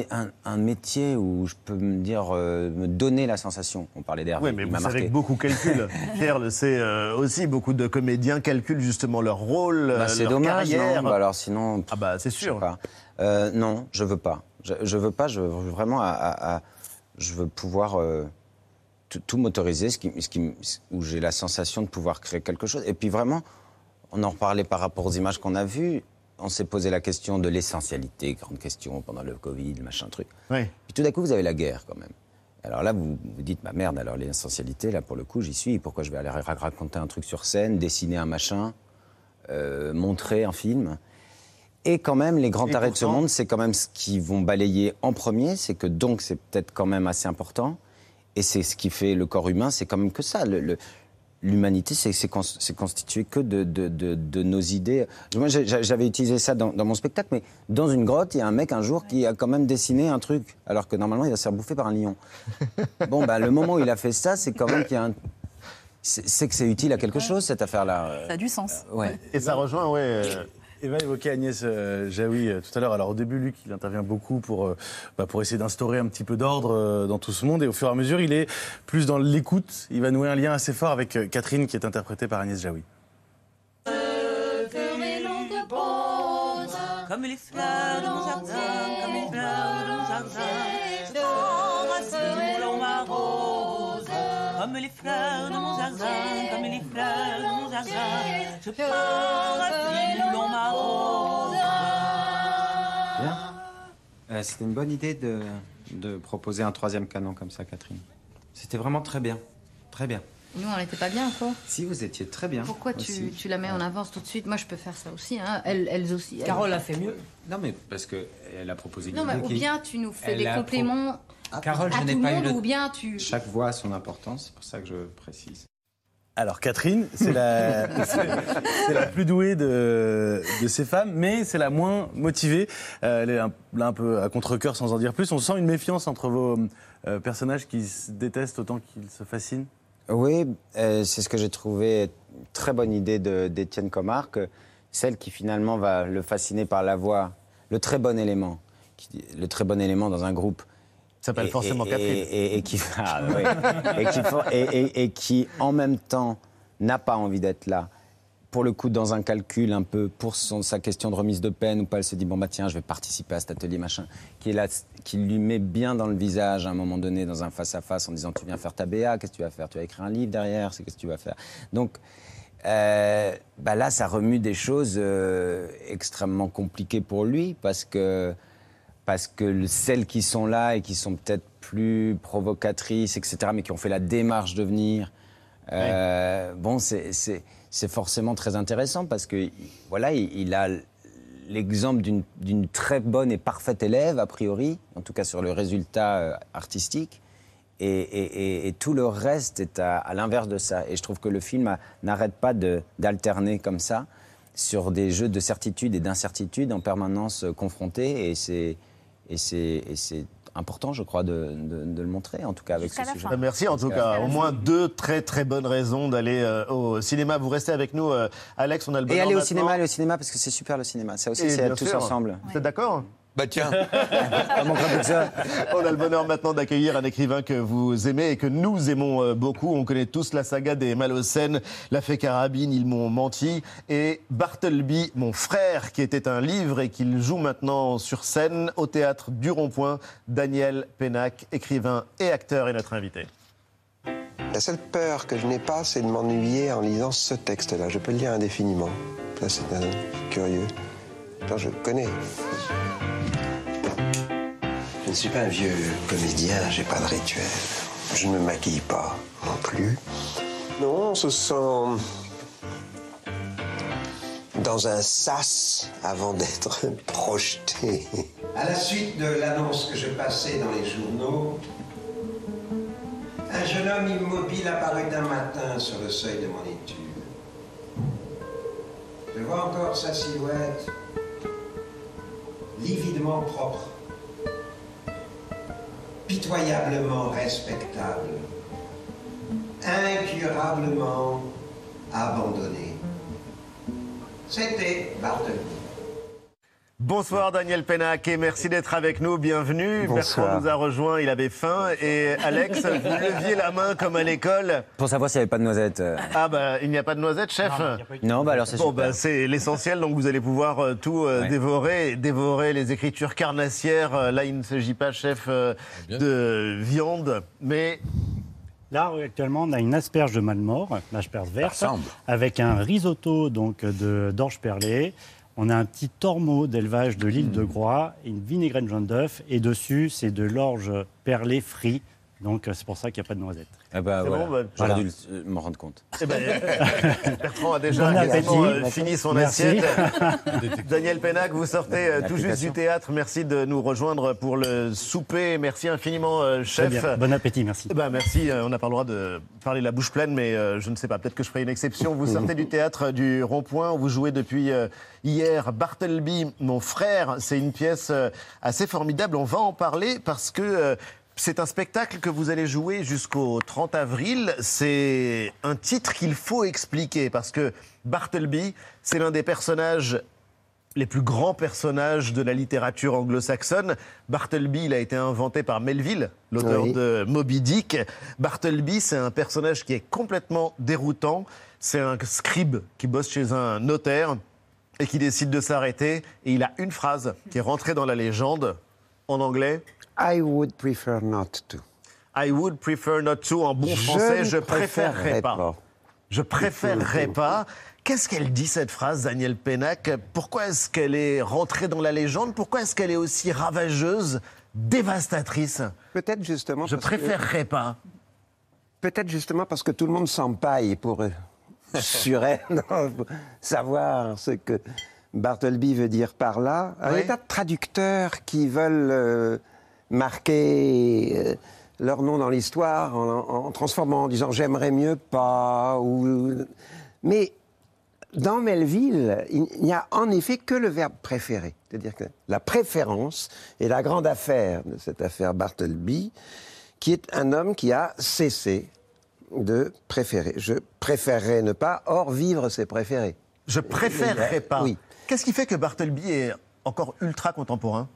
un, métier où je peux me dire, euh, me donner la sensation. On parlait d'Hervé, Oui, mais il vous m'a savez que beaucoup calculent. Pierre le sait euh, aussi. Beaucoup de comédiens calculent justement leur rôle, Bah, c'est leur dommage, carrière. non Bah alors sinon. Ah bah c'est sûr. Euh, non, je veux pas. Je, je veux pas. Je veux vraiment. à- à- à- je veux pouvoir euh, tout, m'autoriser, ce qui, ce qui où j'ai la sensation de pouvoir créer quelque chose. Et puis vraiment, on en reparlait par rapport aux images qu'on a vues. On s'est posé la question de l'essentialité, grande question pendant le Covid, machin truc. Oui. Puis tout d'un coup, vous avez la guerre quand même. Alors là, vous vous dites, bah merde, alors l'essentialité, là, pour le coup, j'y suis. Pourquoi je vais aller ra- raconter un truc sur scène, dessiner un machin, euh, montrer un film? Et quand même, les grands arrêts de ce monde, c'est quand même ce qu'ils vont balayer en premier. C'est que donc, c'est peut-être quand même assez important. Et c'est ce qui fait le corps humain, c'est quand même que ça. Le- le- L'humanité, c'est c'est cons- c'est constitué que de, de- de- de nos idées. Moi, j'avais utilisé ça dans, dans mon spectacle, mais dans une grotte, il y a un mec un jour qui a quand même dessiné un truc, alors que normalement, il va se faire bouffer par un lion. Bon, bah, le moment où il a fait ça, c'est quand même qu'il y a un. C'est c'est que c'est utile à quelque chose, cette affaire-là. Ça a du sens. Ouais. Et ça rejoint, ouais. Eva évoquait Agnès euh, Jaoui euh, tout à l'heure. Alors au début, Luc, il intervient beaucoup pour, euh, bah, pour essayer d'instaurer un petit peu d'ordre dans tout ce monde. Et au fur et à mesure, il est plus dans l'écoute. Il va nouer un lien assez fort avec Catherine, qui est interprétée par Agnès Jaoui. Comme les fleurs comme les fleurs Comme les fleurs de mon jardin, comme les fleurs de mon jardin, je t'embrasse, l'on m'arrose. Bien. Euh, C'était une bonne idée de, de proposer un troisième canon comme ça, Catherine. C'était vraiment très bien. Très bien. Nous, on n'était pas bien, quoi. Si vous étiez très bien. Pourquoi tu, tu la mets en avance tout de suite? Moi, je peux faire ça aussi. Hein. Elles, elles aussi. elles- Carole a fait mieux. Non, mais parce que elle a proposé. Non, une mais ou qui- bien tu nous fais Elle des pro- compléments Carole, à je n'ai tout le pas eu le- ou bien tu... Chaque voix a son importance, c'est pour ça que je précise. Alors Catherine, c'est la, la plus douée de, de ces femmes, mais c'est la moins motivée. Euh, elle est un, là un peu à contre-cœur sans en dire plus. On sent une méfiance entre vos euh, personnages qui se détestent autant qu'ils se fascinent. Oui, euh, c'est ce que j'ai trouvé très bonne idée de- d'Étienne Comard, que celle qui finalement va le fasciner par la voix, le très bon élément, qui- le très bon élément dans un groupe. S'appelle Et- forcément Catherine. Et, et- et qui, ah, oui. et, qui, for- et- qui, en même temps, n'a pas envie d'être là. Pour le coup, dans un calcul un peu pour son- sa question de remise de peine, ou pas, elle se dit bon bah tiens, je vais participer à cet atelier machin, qui est là, qui lui met bien dans le visage à un moment donné dans un face à face en disant tu viens faire ta BA, qu'est-ce que tu vas faire? Tu vas écrire un livre derrière, c'est qu'est-ce que tu vas faire? Donc euh, bah là, ça remue des choses euh, extrêmement compliquées pour lui parce que parce que le- celles qui sont là et qui sont peut-être plus provocatrices, etc., mais qui ont fait la démarche de venir, euh, bon, c'est- forcément très intéressant parce que voilà, il, il a l'exemple d'une- très bonne et parfaite élève, a priori, en tout cas sur le résultat euh, artistique. Et, et- et- et tout le reste est à, à l'inverse de ça. Et je trouve que le film n'arrête pas d'alterner comme ça sur des jeux de certitude et d'incertitude en permanence euh, confrontés. Et c'est et c'est- important, je crois, de, de- de le montrer, en tout cas avec ce sujet. Merci en tout cas. Au moins deux très très bonnes raisons d'aller euh, au cinéma. Vous restez avec nous, euh, Alex. On a le Et aller au maintenant. cinéma, aller au cinéma, parce que c'est super le cinéma. Ça aussi, c'est tous ensemble. Vous êtes d'accord? Bah tiens. On a le bonheur maintenant d'accueillir un écrivain que vous aimez et que nous aimons euh, beaucoup. On connaît tous la saga des Malocènes, La Fée Carabine, Ils m'ont menti, et Bartleby, mon frère, qui était un livre et qu'il joue maintenant sur scène au théâtre du Rond-Point. Daniel Pénac, écrivain et acteur, est notre invité. La seule peur que je n'ai pas, c'est de m'ennuyer en lisant ce texte-là. Je peux le lire indéfiniment. Ça, c'est un curieux. Pourtant, je le connais. Je ne suis pas un vieux comédien, j'ai pas de rituel. Je ne me maquille pas non plus. Non, on se sent dans un sas avant d'être projeté. À la suite de l'annonce que je passais dans les journaux, un jeune homme immobile apparut d'un matin sur le seuil de mon étude. Je vois encore sa silhouette, lividement propre, pitoyablement respectable, incurablement abandonné. C'était Bartleby. Bonsoir Daniel Pénac et merci d'être avec nous. Bienvenue. Bonsoir. Bertrand nous a rejoint, il avait faim. Et Alex, vous leviez la main comme à l'école. Pour savoir s'il n'y avait pas de noisettes. euh. Ah bah il n'y a pas de noisettes, chef Non, bah alors c'est Bon super. bah c'est l'essentiel, donc vous allez pouvoir euh, tout euh, Ouais. dévorer, dévorer les écritures carnassières. Euh, Là il ne s'agit pas, chef, euh, de viande, mais Là, actuellement, on a une asperge de Malmort, une asperge verte, avec un risotto donc de d'orge perlée. On a un petit tormeau d'élevage de l'île de Groix, et une vinaigrette jaune d'œuf, et dessus, c'est de l'orge perlée frit. Donc, euh, c'est pour ça qu'il n'y a pas de noisettes. Ah bah, voilà. bon, bah, J'aurais voilà. dû le- m'en rendre compte. Eh ben, Bertrand a déjà Bon quasiment, appétit. euh, fini son Merci. assiette. Daniel Pénac, vous sortez euh, tout juste du théâtre. Merci de nous rejoindre pour le souper. Merci infiniment, euh, chef. Bon appétit, merci. Eh ben, merci, euh, on n'a pas le droit de parler la bouche pleine, mais euh, je ne sais pas, peut-être que je ferai une exception. Vous sortez du théâtre du Rond-Point, vous jouez depuis euh, hier Bartleby, mon frère. C'est une pièce euh, assez formidable, on va en parler parce que euh, c'est un spectacle que vous allez jouer jusqu'au 30 avril. C'est un titre qu'il faut expliquer parce que Bartleby, c'est l'un des personnages les plus grands personnages de la littérature anglo-saxonne. Bartleby, il a été inventé par Melville, l'auteur Oui. de Moby Dick. Bartleby, c'est un personnage qui est complètement déroutant. C'est un scribe qui bosse chez un notaire et qui décide de s'arrêter. Et il a une phrase qui est rentrée dans la légende en anglais. I would prefer not to. I would prefer not to. En bon français, je préférerais préférerais pas. pas. Je préférerais pas. Qu'est-ce qu'elle dit cette phrase, Daniel Pénac Pourquoi est-ce qu'elle est rentrée dans la légende? Pourquoi est-ce qu'elle est aussi ravageuse, dévastatrice? Peut-être justement. Je parce que- préférerais pas. Peut-être justement parce que tout le monde s'empaille pour sur elle, non, savoir ce que Bartleby veut dire par là. Un Oui. tas de traducteurs qui veulent euh, marquer euh, leur nom dans l'histoire en, en transformant, en disant j'aimerais mieux pas. Ou... Mais dans Melville, il n'y a en effet que le verbe préférer. C'est-à-dire que la préférence est la grande affaire de cette affaire Bartleby, qui est un homme qui a cessé de préférer. Je préférerais ne pas, or vivre c'est préférer. Je préférerais pas. Oui. Qu'est-ce qui fait que Bartleby est encore ultra contemporain?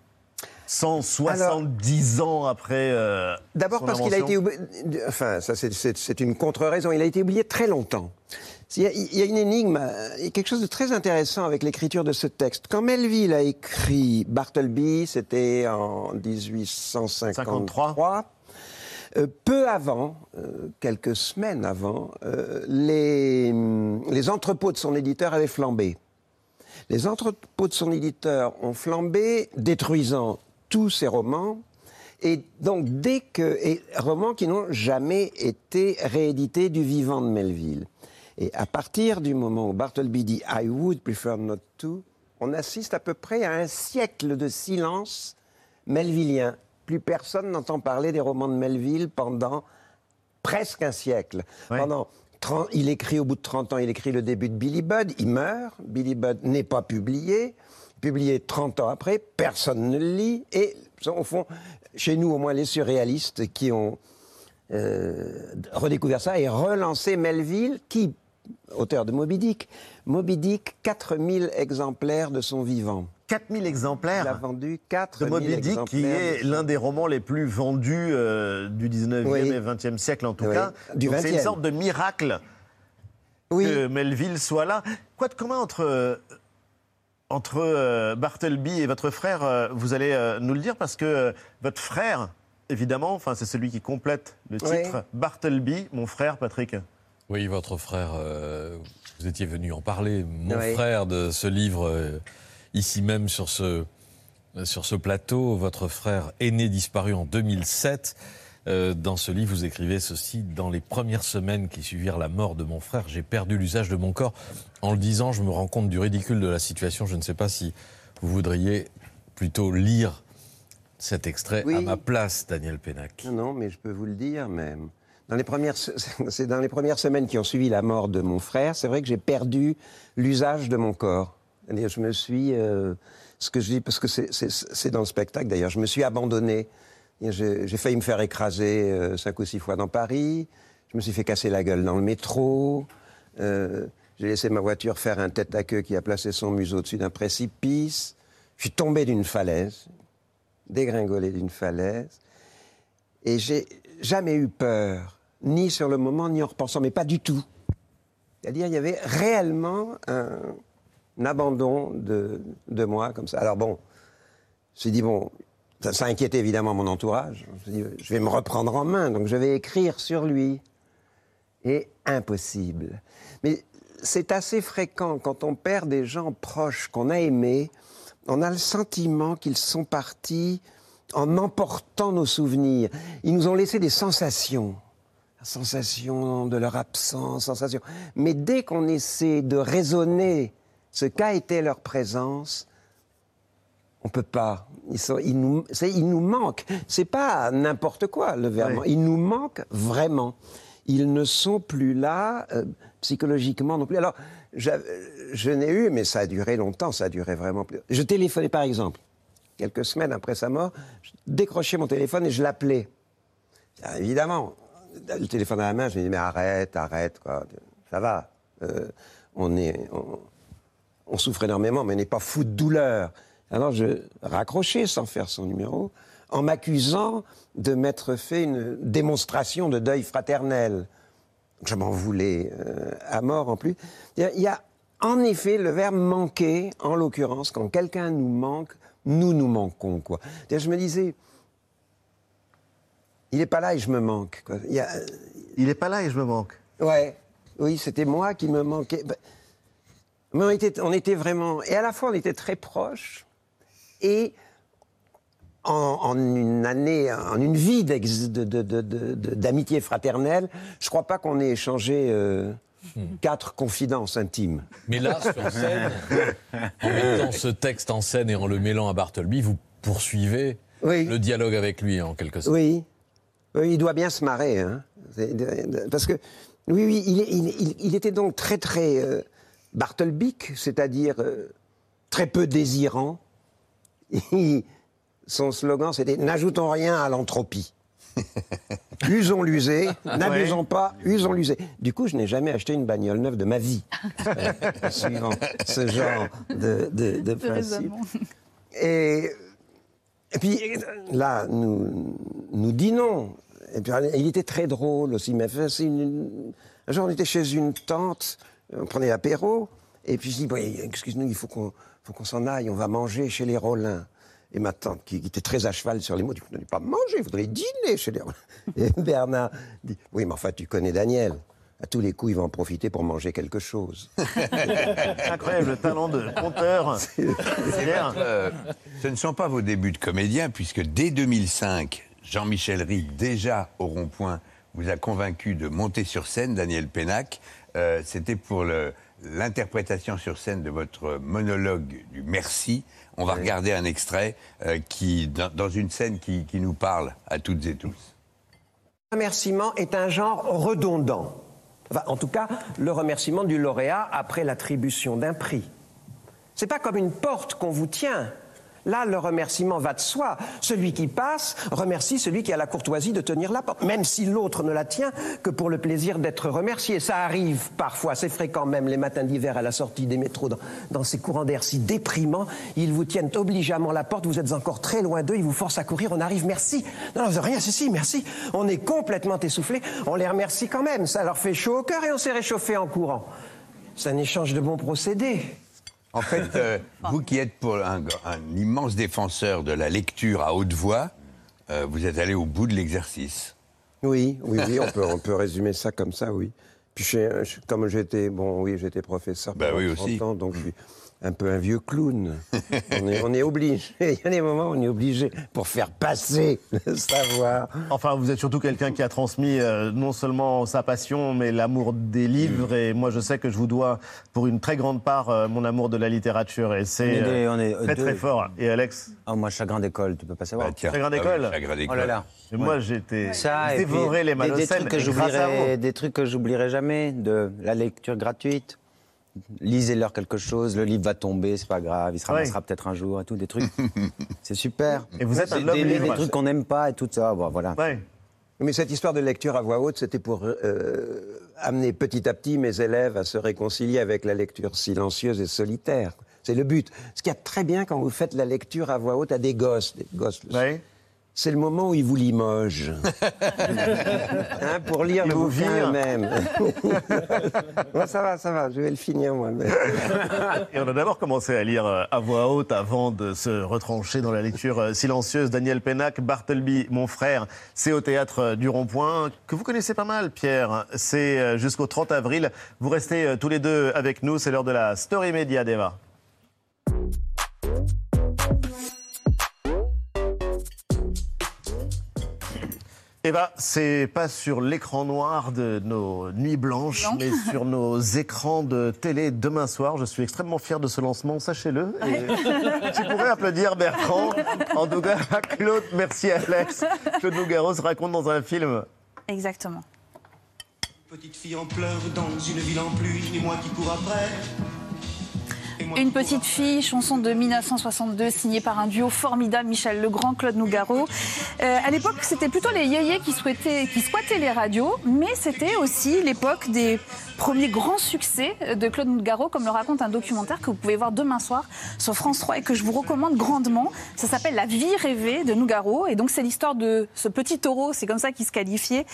170 ans après. euh, D'abord parce qu'il a été oublié. Enfin, ça c'est- une contre-raison. Il a été oublié très longtemps. Il y, a, il y a une énigme, euh, il y a quelque chose de très intéressant avec l'écriture de ce texte. Quand Melville a écrit Bartleby, c'était en 1853. euh, peu avant, euh, quelques semaines avant, les, hum, les entrepôts de son éditeur avaient flambé. Les entrepôts de son éditeur ont flambé, détruisant tous ses romans. Et donc, dès que. Et romans qui n'ont jamais été réédités du vivant de Melville. Et à partir du moment où Bartleby dit I would prefer not to, on assiste à peu près à un siècle de silence melvillien. Plus personne n'entend parler des romans de Melville pendant presque un siècle. Pendant 30 il écrit au bout de 30 ans, il écrit le début de Billy Budd, il meurt, Billy Budd n'est pas publié, publié 30 ans après, personne ne le lit, et au fond, chez nous au moins les surréalistes qui ont euh, redécouvert ça et relancé Melville, qui, auteur de Moby Dick, Moby Dick, 4000 exemplaires de son vivant. 4000 exemplaires Il a vendu 4 de Moby Dick, qui est l'un des romans les plus vendus euh, du 19e Oui. et 20e siècle, en tout Oui, cas. C'est une 20e. sorte de miracle que Melville soit là. Quoi de commun entre, euh, entre euh, Bartleby et votre frère euh, Vous allez euh, nous le dire, parce que euh, votre frère, évidemment, enfin, c'est celui qui complète le Oui. titre, Bartleby, mon frère, Patrick. Oui, votre frère, euh, vous étiez venu en parler, mon Oui. frère de ce livre, euh, ici même sur ce, sur ce plateau, votre frère aîné disparu en 2007. Euh, dans ce livre, vous écrivez ceci Dans les premières semaines qui suivirent la mort de mon frère, j'ai perdu l'usage de mon corps. En le disant, je me rends compte du ridicule de la situation. Je ne sais pas si vous voudriez plutôt lire cet extrait à ma place, Daniel Pénac. Non, non, mais je peux vous le dire même. Dans les premières, c'est dans les premières semaines qui ont suivi la mort de mon frère, c'est vrai que j'ai perdu l'usage de mon corps. Je me suis, euh, ce que je dis, parce que c'est dans le spectacle d'ailleurs, je me suis abandonné. J'ai failli me faire écraser euh, cinq ou six fois dans Paris. Je me suis fait casser la gueule dans le métro. Euh, j'ai laissé ma voiture faire un tête à queue qui a placé son museau au-dessus d'un précipice. Je suis tombé d'une falaise, dégringolé d'une falaise. Et j'ai jamais eu peur, ni sur le moment, ni en repensant, mais pas du tout. C'est-à-dire, il y avait réellement un, un abandon de, de moi, comme ça. Alors bon, je me suis dit, bon, ça, inquiétait évidemment mon entourage. Je vais me reprendre en main, donc je vais écrire sur lui. Et impossible. Mais c'est assez fréquent quand on perd des gens proches qu'on a aimés, on a le sentiment qu'ils sont partis en emportant nos souvenirs. Ils nous ont laissé des sensations. La sensation de leur absence, sensation. Mais dès qu'on essaie de raisonner ce qu'a été leur présence, on peut pas. Ils, sont- ils nous, ils nous manquent. C'est pas n'importe quoi le verbe. Ouais. Ils nous manquent vraiment. Ils ne sont plus là euh, psychologiquement non plus. Alors, je n'ai eu, mais ça a duré longtemps. Ça a duré vraiment plus. Je téléphonais par exemple quelques semaines après sa mort. Je décrochais mon téléphone et je l'appelais. Évidemment, le téléphone à la main, je me dis mais arrête, arrête quoi. Ça va. Euh, on est, on, on souffre énormément, mais on n'est pas fou de douleur. Alors je raccrochais sans faire son numéro, en m'accusant de m'être fait une démonstration de deuil fraternel. Je m'en voulais euh, à mort en plus. Il y a- il y a en effet le verbe manquer, en l'occurrence, quand quelqu'un nous manque, nous nous manquons. Quoi. Je me disais, il n'est pas là et je me manque. Quoi. Il, a- il n'est pas là et je me manque. Ouais, oui, c'était moi qui me manquais. Ben, Mais on était, on était vraiment. Et à la fois, on était très proches. Et en, en une année, en une vie d'amitié fraternelle, je crois pas qu'on ait échangé euh, quatre confidences intimes. Mais là, sur scène, en mettant ce texte en scène et en le mêlant à Bartleby, vous poursuivez le dialogue avec lui, en quelque sorte. Oui. Il doit bien se marrer, hein. Parce que, oui, oui, il, est- il- il- il était donc très, très euh, Bartleby, c'est-à-dire euh, très peu désirant. Il- son slogan, c'était N'ajoutons rien à l'entropie. Usons l'user, n'abusons pas, usons l'user. Du coup, je n'ai jamais acheté une bagnole neuve de ma vie, euh, suivant ce genre de, de, de principe. Et, et puis là, nous, nous dînons. Et puis, il était très drôle aussi. Une- un jour, on était chez une tante, on prenait l'apéro, et puis je dis, Bon, excuse-nous, il faut qu'on faut qu'on s'en aille, on va manger chez les Rollins. Et ma tante, qui, qui était très à cheval sur les mots, dit, vous n'allez pas manger, vous voudrez dîner chez les Rollins. Et Bernard dit, oui, mais enfin, tu connais Daniel. À tous les coups, il va en profiter pour manger quelque chose. Incroyable, le talent de conteur. Euh, ce ne sont pas vos débuts de comédien, puisque dès 2005, Jean-Michel Ric, déjà au rond-point, vous a convaincu de monter sur scène, Daniel Pénac. Euh, C'était pour le- l'interprétation sur scène de votre monologue du Merci. On va regarder un extrait euh, qui, dans, dans une scène qui, qui nous parle à toutes et tous. Le remerciement est un genre redondant. Enfin, en tout cas, le remerciement du lauréat après l'attribution d'un prix. C'est pas comme une porte qu'on vous tient. Là, le remerciement va de soi. Celui qui passe remercie celui qui a la courtoisie de tenir la porte, même si l'autre ne la tient que pour le plaisir d'être remercié. Ça arrive parfois, c'est fréquent même les matins d'hiver à la sortie des métros, dans, ces courants d'air si déprimants, ils vous tiennent obligeamment la porte, vous êtes encore très loin d'eux, ils vous forcent à courir, on arrive, merci. Non, non, rien, si, si, merci. On est complètement essoufflé, on les remercie quand même, ça leur fait chaud au cœur et on s'est réchauffé en courant. C'est un échange de bons procédés. En fait, euh, vous qui êtes pour un, un immense défenseur de la lecture à haute voix, euh, vous êtes allé au bout de l'exercice. Oui, oui, oui, on peut, on peut résumer ça comme ça, oui. Puis je- je- comme j'étais, bon, oui, j'étais professeur Bah pendant oui, 30 aussi. ans, donc je suis un peu un vieux clown. on, est, on est obligé, il y a des moments où on est obligé pour faire passer le savoir. Enfin, vous êtes surtout quelqu'un qui a transmis euh, non seulement sa passion, mais l'amour des livres. Et moi, je sais que je vous dois, pour une très grande part, euh, mon amour de la littérature. Et On c'est euh, on est très, deux. très fort. Et Alex Oh, moi, chagrin d'école, tu peux pas savoir. Bah, tiens. Chagrin Ah oui, d'école Chagrin Oh d'école. là là. Et moi, j'étais dévoré les des, des Malocènes. trucs que des trucs que j'oublierai jamais, de la lecture gratuite. Lisez-leur quelque chose, le livre va tomber, c'est pas grave, il se Ouais. ramassera peut-être un jour et tout, des trucs. c'est super. Et vous êtes un Des- homme des, des trucs qu'on n'aime pas et tout ça, bon, voilà. Ouais. Mais cette histoire de lecture à voix haute, c'était pour euh, amener petit à petit mes élèves à se réconcilier avec la lecture silencieuse et solitaire. C'est le but. Ce qu'il y a de très bien quand vous faites la lecture à voix haute à des gosses, des gosses. C'est le moment où ils vous limogent. Hein, pour lire le bouquin eux-mêmes. Bon, ça va, ça va, je vais le finir moi-même. Et on a d'abord commencé à lire euh, à voix haute avant de se retrancher dans la lecture euh, silencieuse. Daniel Pénac, Bartleby, mon frère, c'est au théâtre euh, du Rond-Point, que vous connaissez pas mal, Pierre. C'est jusqu'au 30 avril. Vous restez tous les deux avec nous. C'est l'heure de la story média d'Eva. Eva, c'est pas sur l'écran noir de nos nuits blanches, Non. mais sur nos écrans de télé demain soir. Je suis extrêmement fier de ce lancement, sachez-le. Et tu pourrais applaudir Bertrand. En tout cas, Claude, merci Alex. Claude Nougaro se raconte dans un film. Exactement. Petite fille en pleurs dans une ville en pluie, et moi qui cours après. Une petite fille, chanson de 1962 signée par un duo formidable, Michel Legrand, Claude Nougaro. Euh, à l'époque, c'était plutôt les yéyés qui, souhaitaient, qui squattaient les radios, mais c'était aussi l'époque des premiers grands succès de Claude Nougaro, comme le raconte un documentaire que vous pouvez voir demain soir sur France 3 et que je vous recommande grandement. Ça s'appelle La vie rêvée de Nougaro, et donc c'est l'histoire de ce petit taureau, c'est comme ça qu'il se qualifiait,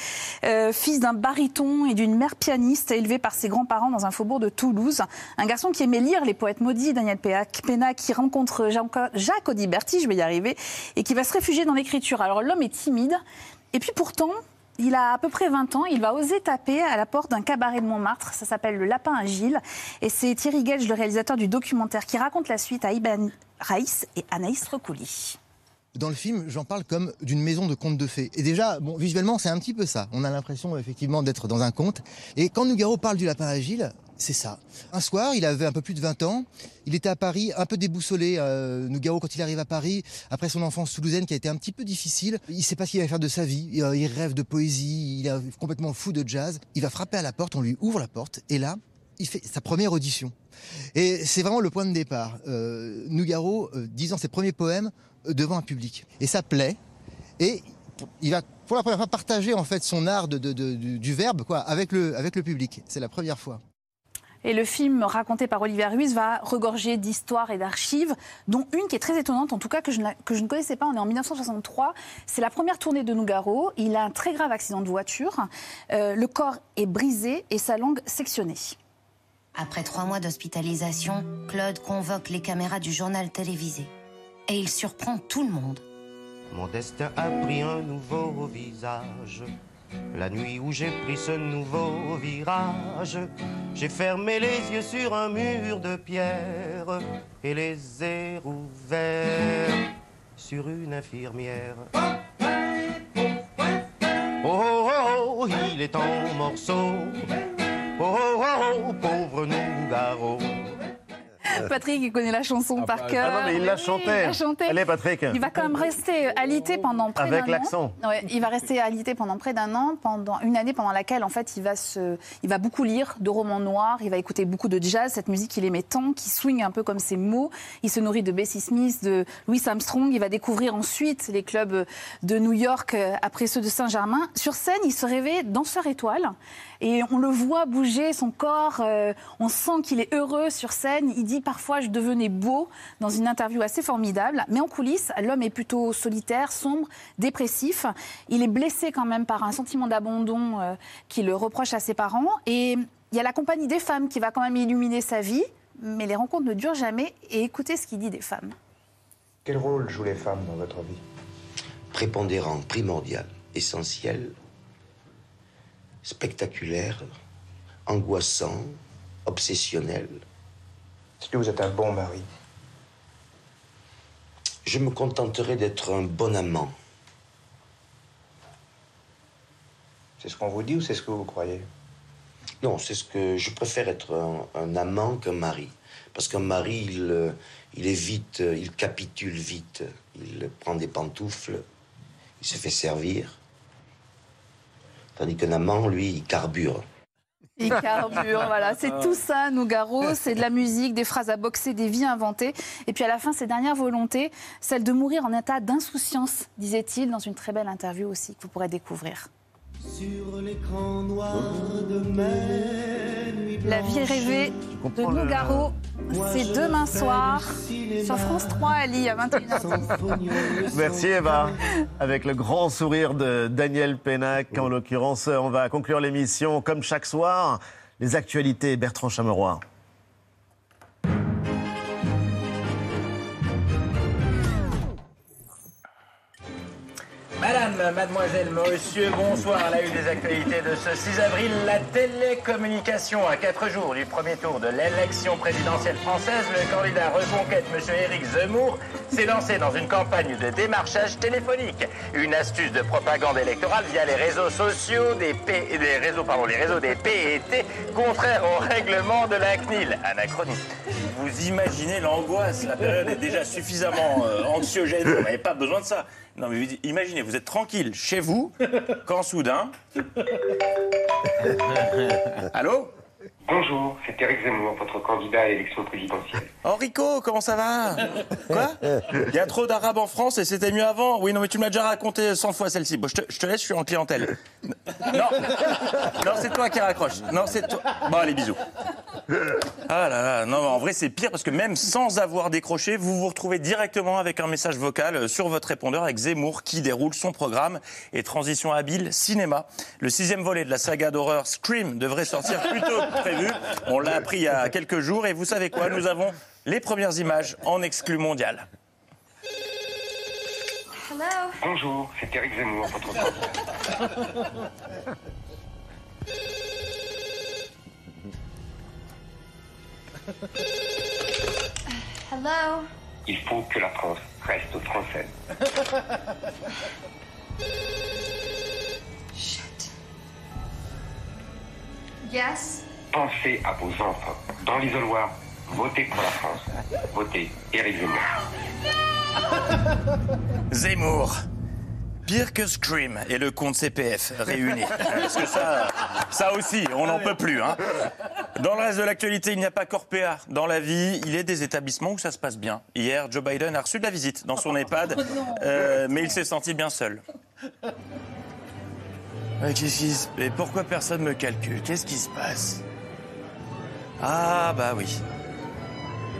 euh, fils d'un baryton et d'une mère pianiste, élevé par ses grands-parents dans un faubourg de Toulouse. Un garçon qui aimait lire les poètes maudits, Daniel Pénac, qui rencontre Jacques Audiberti, je vais y arriver, et qui va se réfugier dans l'écriture. Alors l'homme est timide, et puis pourtant, il a à peu près 20 ans, il va oser taper à la porte d'un cabaret de Montmartre, ça s'appelle Le Lapin Agile, et c'est Thierry Gage, le réalisateur du documentaire, qui raconte la suite à Iban Raïs et Anaïs Recouli. Dans le film, j'en parle comme d'une maison de contes de fées. Et déjà, visuellement, c'est un petit peu ça. On a l'impression effectivement d'être dans un conte. Et quand Nougaro parle du lapin agile, C'est ça. Un soir, il avait un peu plus de 20 ans. Il était à Paris, un peu déboussolé. Euh, Nougaro, quand il arrive à Paris, après son enfance toulousaine qui a été un petit peu difficile, il ne sait pas ce qu'il va faire de sa vie. Euh, il rêve de poésie, il est complètement fou de jazz. Il va frapper à la porte, on lui ouvre la porte, et là, il fait sa première audition. Et c'est vraiment le point de départ. Euh, Nougaro euh, disant ses premiers poèmes euh, devant un public. Et ça plaît. Et il va pour la première fois partager en fait son art du, verbe quoi, avec le public. C'est la première fois. Et le film raconté par Olivier Ruiz va regorger d'histoires et d'archives, dont une qui est très étonnante, en tout cas que je, n'a- que je ne connaissais pas. On est en 1963. C'est la première tournée de Nougaro. Il a un très grave accident de voiture. Euh, le corps est brisé et sa langue sectionnée. Après trois mois d'hospitalisation, Claude convoque les caméras du journal télévisé. Et il surprend tout le monde. Mon destin a pris un nouveau visage. La nuit où j'ai pris ce nouveau virage, j'ai fermé les yeux sur un mur de pierre et les ai rouverts sur une infirmière. Oh, oh, oh, il est en morceaux. Oh, oh, oh, pauvre Nougaro. Patrick, il connaît la chanson par cœur. Ah non, mais il l'a Oui, chanté. Allez, Patrick. Il va quand même rester alité pendant près d'un an. Avec l'accent. Ouais, il va rester alité pendant près d'un an, pendant une année pendant laquelle en fait il va se, il va beaucoup lire de romans noirs, il va écouter beaucoup de jazz, cette musique qu'il aimait tant, qui swing un peu comme ses mots. Il se nourrit de Bessie Smith, de Louis Armstrong. Il va découvrir ensuite les clubs de New York euh, après ceux de Saint-Germain. Sur scène, il se rêvait danseur étoile. Et on le voit bouger son corps, euh, on sent qu'il est heureux sur scène. Il dit parfois je devenais beau dans une interview assez formidable. Mais en coulisses, l'homme est plutôt solitaire, sombre, dépressif. Il est blessé quand même par un sentiment d'abandon euh, qu'il reproche à ses parents. Et il y a la compagnie des femmes qui va quand même illuminer sa vie. Mais les rencontres ne durent jamais. Et écoutez ce qu'il dit des femmes. Quel rôle jouent les femmes dans votre vie? Prépondérant, primordial, essentiel, spectaculaire, angoissant, obsessionnel. Est-ce que vous êtes un bon mari Je me contenterai d'être un bon amant. C'est ce qu'on vous dit ou c'est ce que vous croyez? Non, c'est ce que je préfère être un, un amant qu'un mari. Parce qu'un mari, il, il est vite, il capitule vite. Il prend des pantoufles, il se fait servir. Tandis qu'un amant, lui, il carbure. Il carbure, voilà. C'est tout ça, Nougaro. C'est de la musique, des phrases à boxer, des vies inventées. Et puis à la fin, ses dernières volontés, celle de mourir en état d'insouciance, disait-il dans une très belle interview aussi que vous pourrez découvrir. Sur l'écran noir de mes nuits La vie rêvée de Nougaro, c'est demain soir sur France 3, Ali, à 21h10. Merci Eva. Avec le grand sourire de Daniel Pénac, en l'occurrence, on va conclure l'émission comme chaque soir. Les actualités, Bertrand Chameroy. Madame, mademoiselle, monsieur, bonsoir. À la une des actualités de ce 6 avril, la télécommunication à quatre jours du premier tour de l'élection présidentielle française, le candidat reconquête, monsieur Éric Zemmour, s'est lancé dans une campagne de démarchage téléphonique. Une astuce de propagande électorale via les réseaux sociaux des, P... des réseaux, pardon, les des PET, contraire au règlement de la CNIL. Anachronique. Vous imaginez l'angoisse, la période est déjà suffisamment euh, anxiogène, vous n'avez pas besoin de ça. Non mais imaginez, vous êtes tranquille chez vous, quand soudain... Allô? Bonjour, c'est Eric Zemmour, votre candidat à l'élection présidentielle. Enrico, comment ça va Quoi Il y a trop d'arabes en France et c'était mieux avant Oui, non mais tu me l'as déjà raconté 100 fois celle-ci. Bon, je te, je te laisse, je suis en clientèle. Non, non c'est toi qui raccroche. Non, c'est toi. Bon, allez, bisous. Ah là là, non, mais en vrai, c'est pire parce que même sans avoir décroché, vous vous retrouvez directement avec un message vocal euh, sur votre répondeur avec Zemmour qui déroule son programme et transition habile cinéma. Le sixième volet de la saga d'horreur Scream devrait sortir plus tôt que prévu. On l'a appris il y a quelques jours et vous savez quoi? Nous avons les premières images en exclu mondial. Bonjour, c'est Eric Zemmour, votre. Hello. Il faut que la France reste française. Shit. Yes. Pensez à vos enfants. Dans l'isoloir, votez pour la France. Votez Éric Zemmour. Zemmour. Pire que Scream et le compte CPF réunis. Parce que ça, ça aussi, on n'en peut plus. Hein. Dans le reste de l'actualité, il n'y a pas qu'Orpea. Dans la vie, il est des établissements où ça se passe bien. Hier, Joe Biden a reçu de la visite dans son EHPAD, euh, mais il s'est senti bien seul. Qu'est-ce qui se- Et pourquoi personne me calcule? Qu'est-ce qui se passe? Ah, bah oui.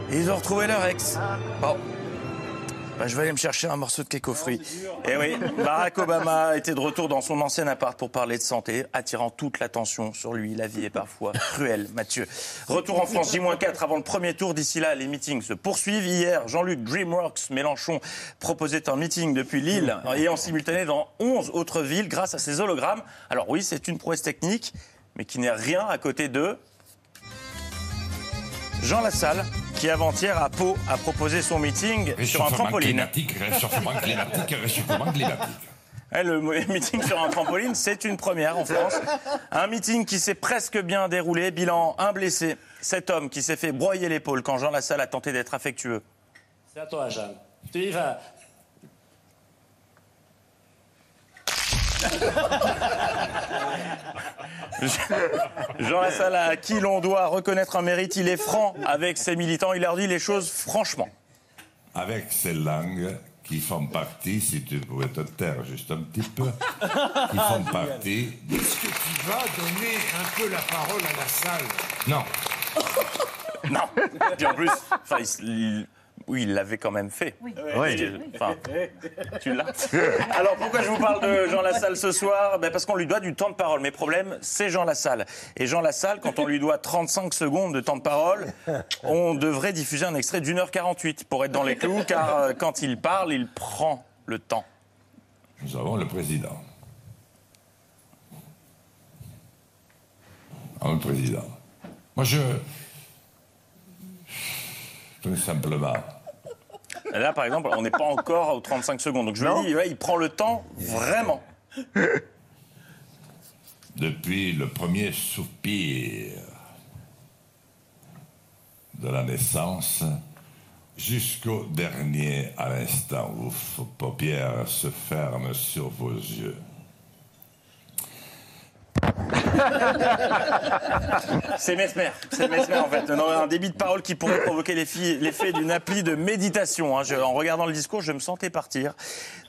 Ils ont retrouvé leur ex. Bon. Bah, je vais aller me chercher un morceau de cake fruits. Et oui, Barack Obama était de retour dans son ancien appart pour parler de santé, attirant toute l'attention sur lui. La vie est parfois cruelle, Mathieu. Retour en France, J-4 avant le premier tour. D'ici là, les meetings se poursuivent. Hier, Jean-Luc Dreamworks Mélenchon proposait un meeting depuis Lille et en simultané dans 11 autres villes grâce à ses hologrammes. Alors oui, c'est une prouesse technique, mais qui n'est rien à côté de Jean Lassalle, qui avant-hier à Pau a proposé son meeting sur un trampoline. climatique, réchauffement climatique, réchauffement climatique. Eh, Le meeting sur un trampoline, c'est une première en France. Un meeting qui s'est presque bien déroulé. Bilan, un blessé. Cet homme qui s'est fait broyer l'épaule quand Jean Lassalle a tenté d'être affectueux. C'est à toi, Jeanne. Tu y vas. Jean Lassalle, à qui l'on doit reconnaître un mérite, il est franc avec ses militants. Il leur dit les choses franchement. Avec ces langues qui font partie, si tu pouvais te taire juste un petit peu, qui font partie Est-ce que tu vas donner un peu la parole à la salle Non. Non. Puis en plus, il- oui, il l'avait quand même fait. Oui. Enfin, tu l'as. Alors pourquoi je vous parle de Jean Lassalle ce soir? Ben Parce qu'on lui doit du temps de parole. Mais problème, c'est Jean Lassalle. Et Jean Lassalle, quand on lui doit 35 secondes de temps de parole, on devrait diffuser un extrait d'une heure 48 pour être dans les clous, car euh, quand il parle, il prend le temps. Nous avons le président. Ah, le président. Moi, je. Tout simplement. Là, par exemple, on n'est pas encore aux 35 secondes. Donc je lui dis, ouais, il prend le temps vraiment. Depuis le premier soupir de la naissance jusqu'au dernier à l'instant où vos paupières se ferment sur vos yeux. C'est Mesmer, c'est Mesmer en fait. Un débit de parole qui pourrait provoquer l'effet d'une appli de méditation. hein. En regardant le discours, je me sentais partir.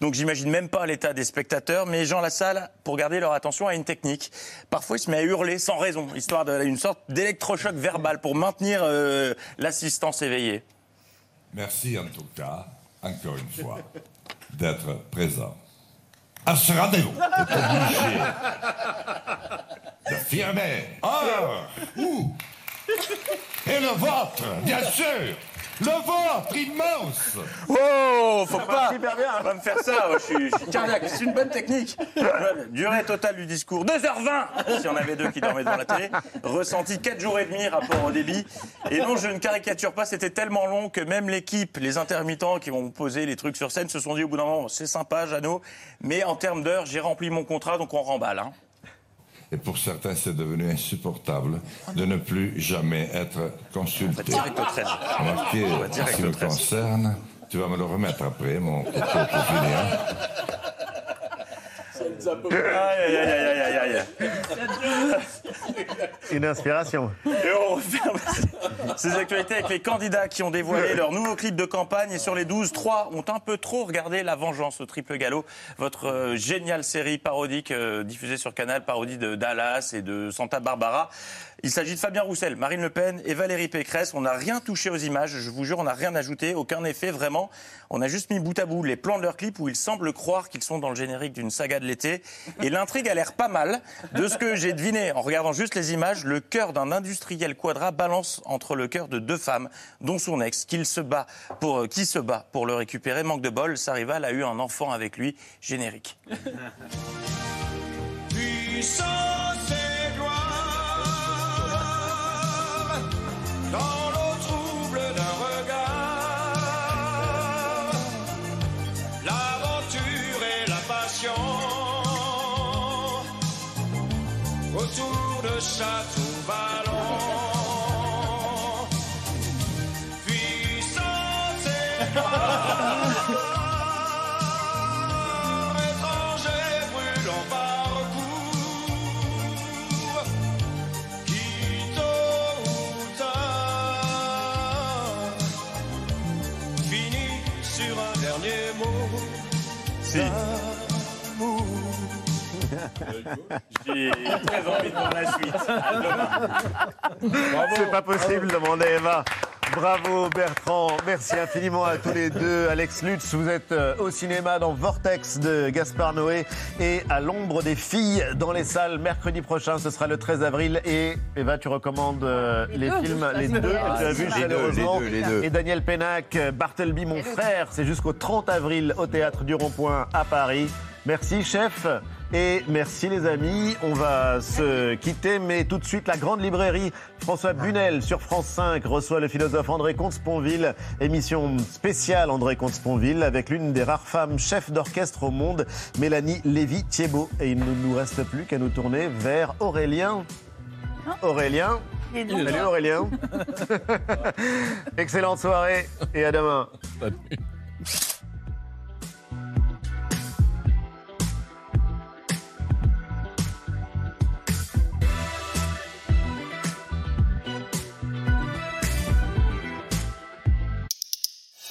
Donc j'imagine même pas l'état des spectateurs, mais Jean Lassalle, pour garder leur attention, a une technique. Parfois, il se met à hurler sans raison, histoire d'une sorte d'électrochoc verbal pour maintenir euh, l'assistance éveillée. Merci en tout cas, encore une fois, d'être présent. À ce rendez-vous, d'affirmer un ou et le vôtre, bien sûr, le vôtre immense. Oh, faut pas, faut pas me faire ça. moi, Je suis, je suis cardiaque. C'est une bonne technique. Durée totale du discours 2h20 si on avait deux qui dormaient devant la télé. Ressenti 4 jours et demi rapport au débit. Et non, je ne caricature pas. C'était tellement long que même l'équipe, les intermittents qui vont poser les trucs sur scène, se sont dit au bout d'un moment, c'est sympa, Jeannot, mais en termes d'heures, j'ai rempli mon contrat, donc on remballe. hein. Et pour certains, c'est devenu insupportable de ne plus jamais être consulté. direct au 13. Remarquez, en ce qui me 13. concerne, tu vas me le remettre après, mon couteau pour finir. Aïe, aïe, aïe, aïe, aïe, aïe, aïe. Une inspiration. Et on referme ces actualités avec les candidats qui ont dévoilé leur nouveau clip de campagne. Et sur les 12, 3 ont un peu trop regardé La Vengeance au triple galop, votre euh, géniale série parodique euh, diffusée sur Canal, parodie de Dallas et de Santa Barbara. Il s'agit de Fabien Roussel, Marine Le Pen et Valérie Pécresse. On n'a rien touché aux images, je vous jure, on n'a rien ajouté, aucun effet vraiment. On a juste mis bout à bout les plans de leur clip où ils semblent croire qu'ils sont dans le générique d'une saga de l'été. Et l'intrigue a l'air pas mal. De ce que j'ai deviné en regardant juste les images, le cœur d'un industriel quadra balance entre le cœur de deux femmes, dont son ex, se bat pour, euh, qui se bat pour le récupérer. Manque de bol, sa rivale a eu un enfant avec lui. Générique. Puissance et gloire château ballon. Puissance et gloire, étranger brûlant parcours, qui tôt ou tard finit sur un dernier mot. Si. J'ai très envie de voir la suite. À demain. C'est pas possible, demandait Eva. Bravo Bertrand, merci infiniment à tous les deux. Alex Lutz, vous êtes euh, au cinéma dans Vortex de Gaspard Noé et à l'ombre des filles dans les salles mercredi prochain, ce sera le 13 avril. Et Eva, tu recommandes euh, les, deux, films, les deux Ah, tu as. Les les les deux. Et Daniel Pénac, euh, Bartleby, mon frère, c'est jusqu'au 30 avril au Théâtre du Rond-Point à Paris. Merci chef. Et merci les amis, on va se quitter, mais tout de suite la grande librairie François Bunel sur France 5 reçoit le philosophe André Comte-Sponville, émission spéciale André Comte-Sponville avec l'une des rares femmes chefs d'orchestre au monde, Mélanie Lévy-Thiebaud. Et il ne nous reste plus qu'à nous tourner vers Aurélien. Aurélien Il est de Salut. Aurélien. Excellente soirée et à demain. Salut.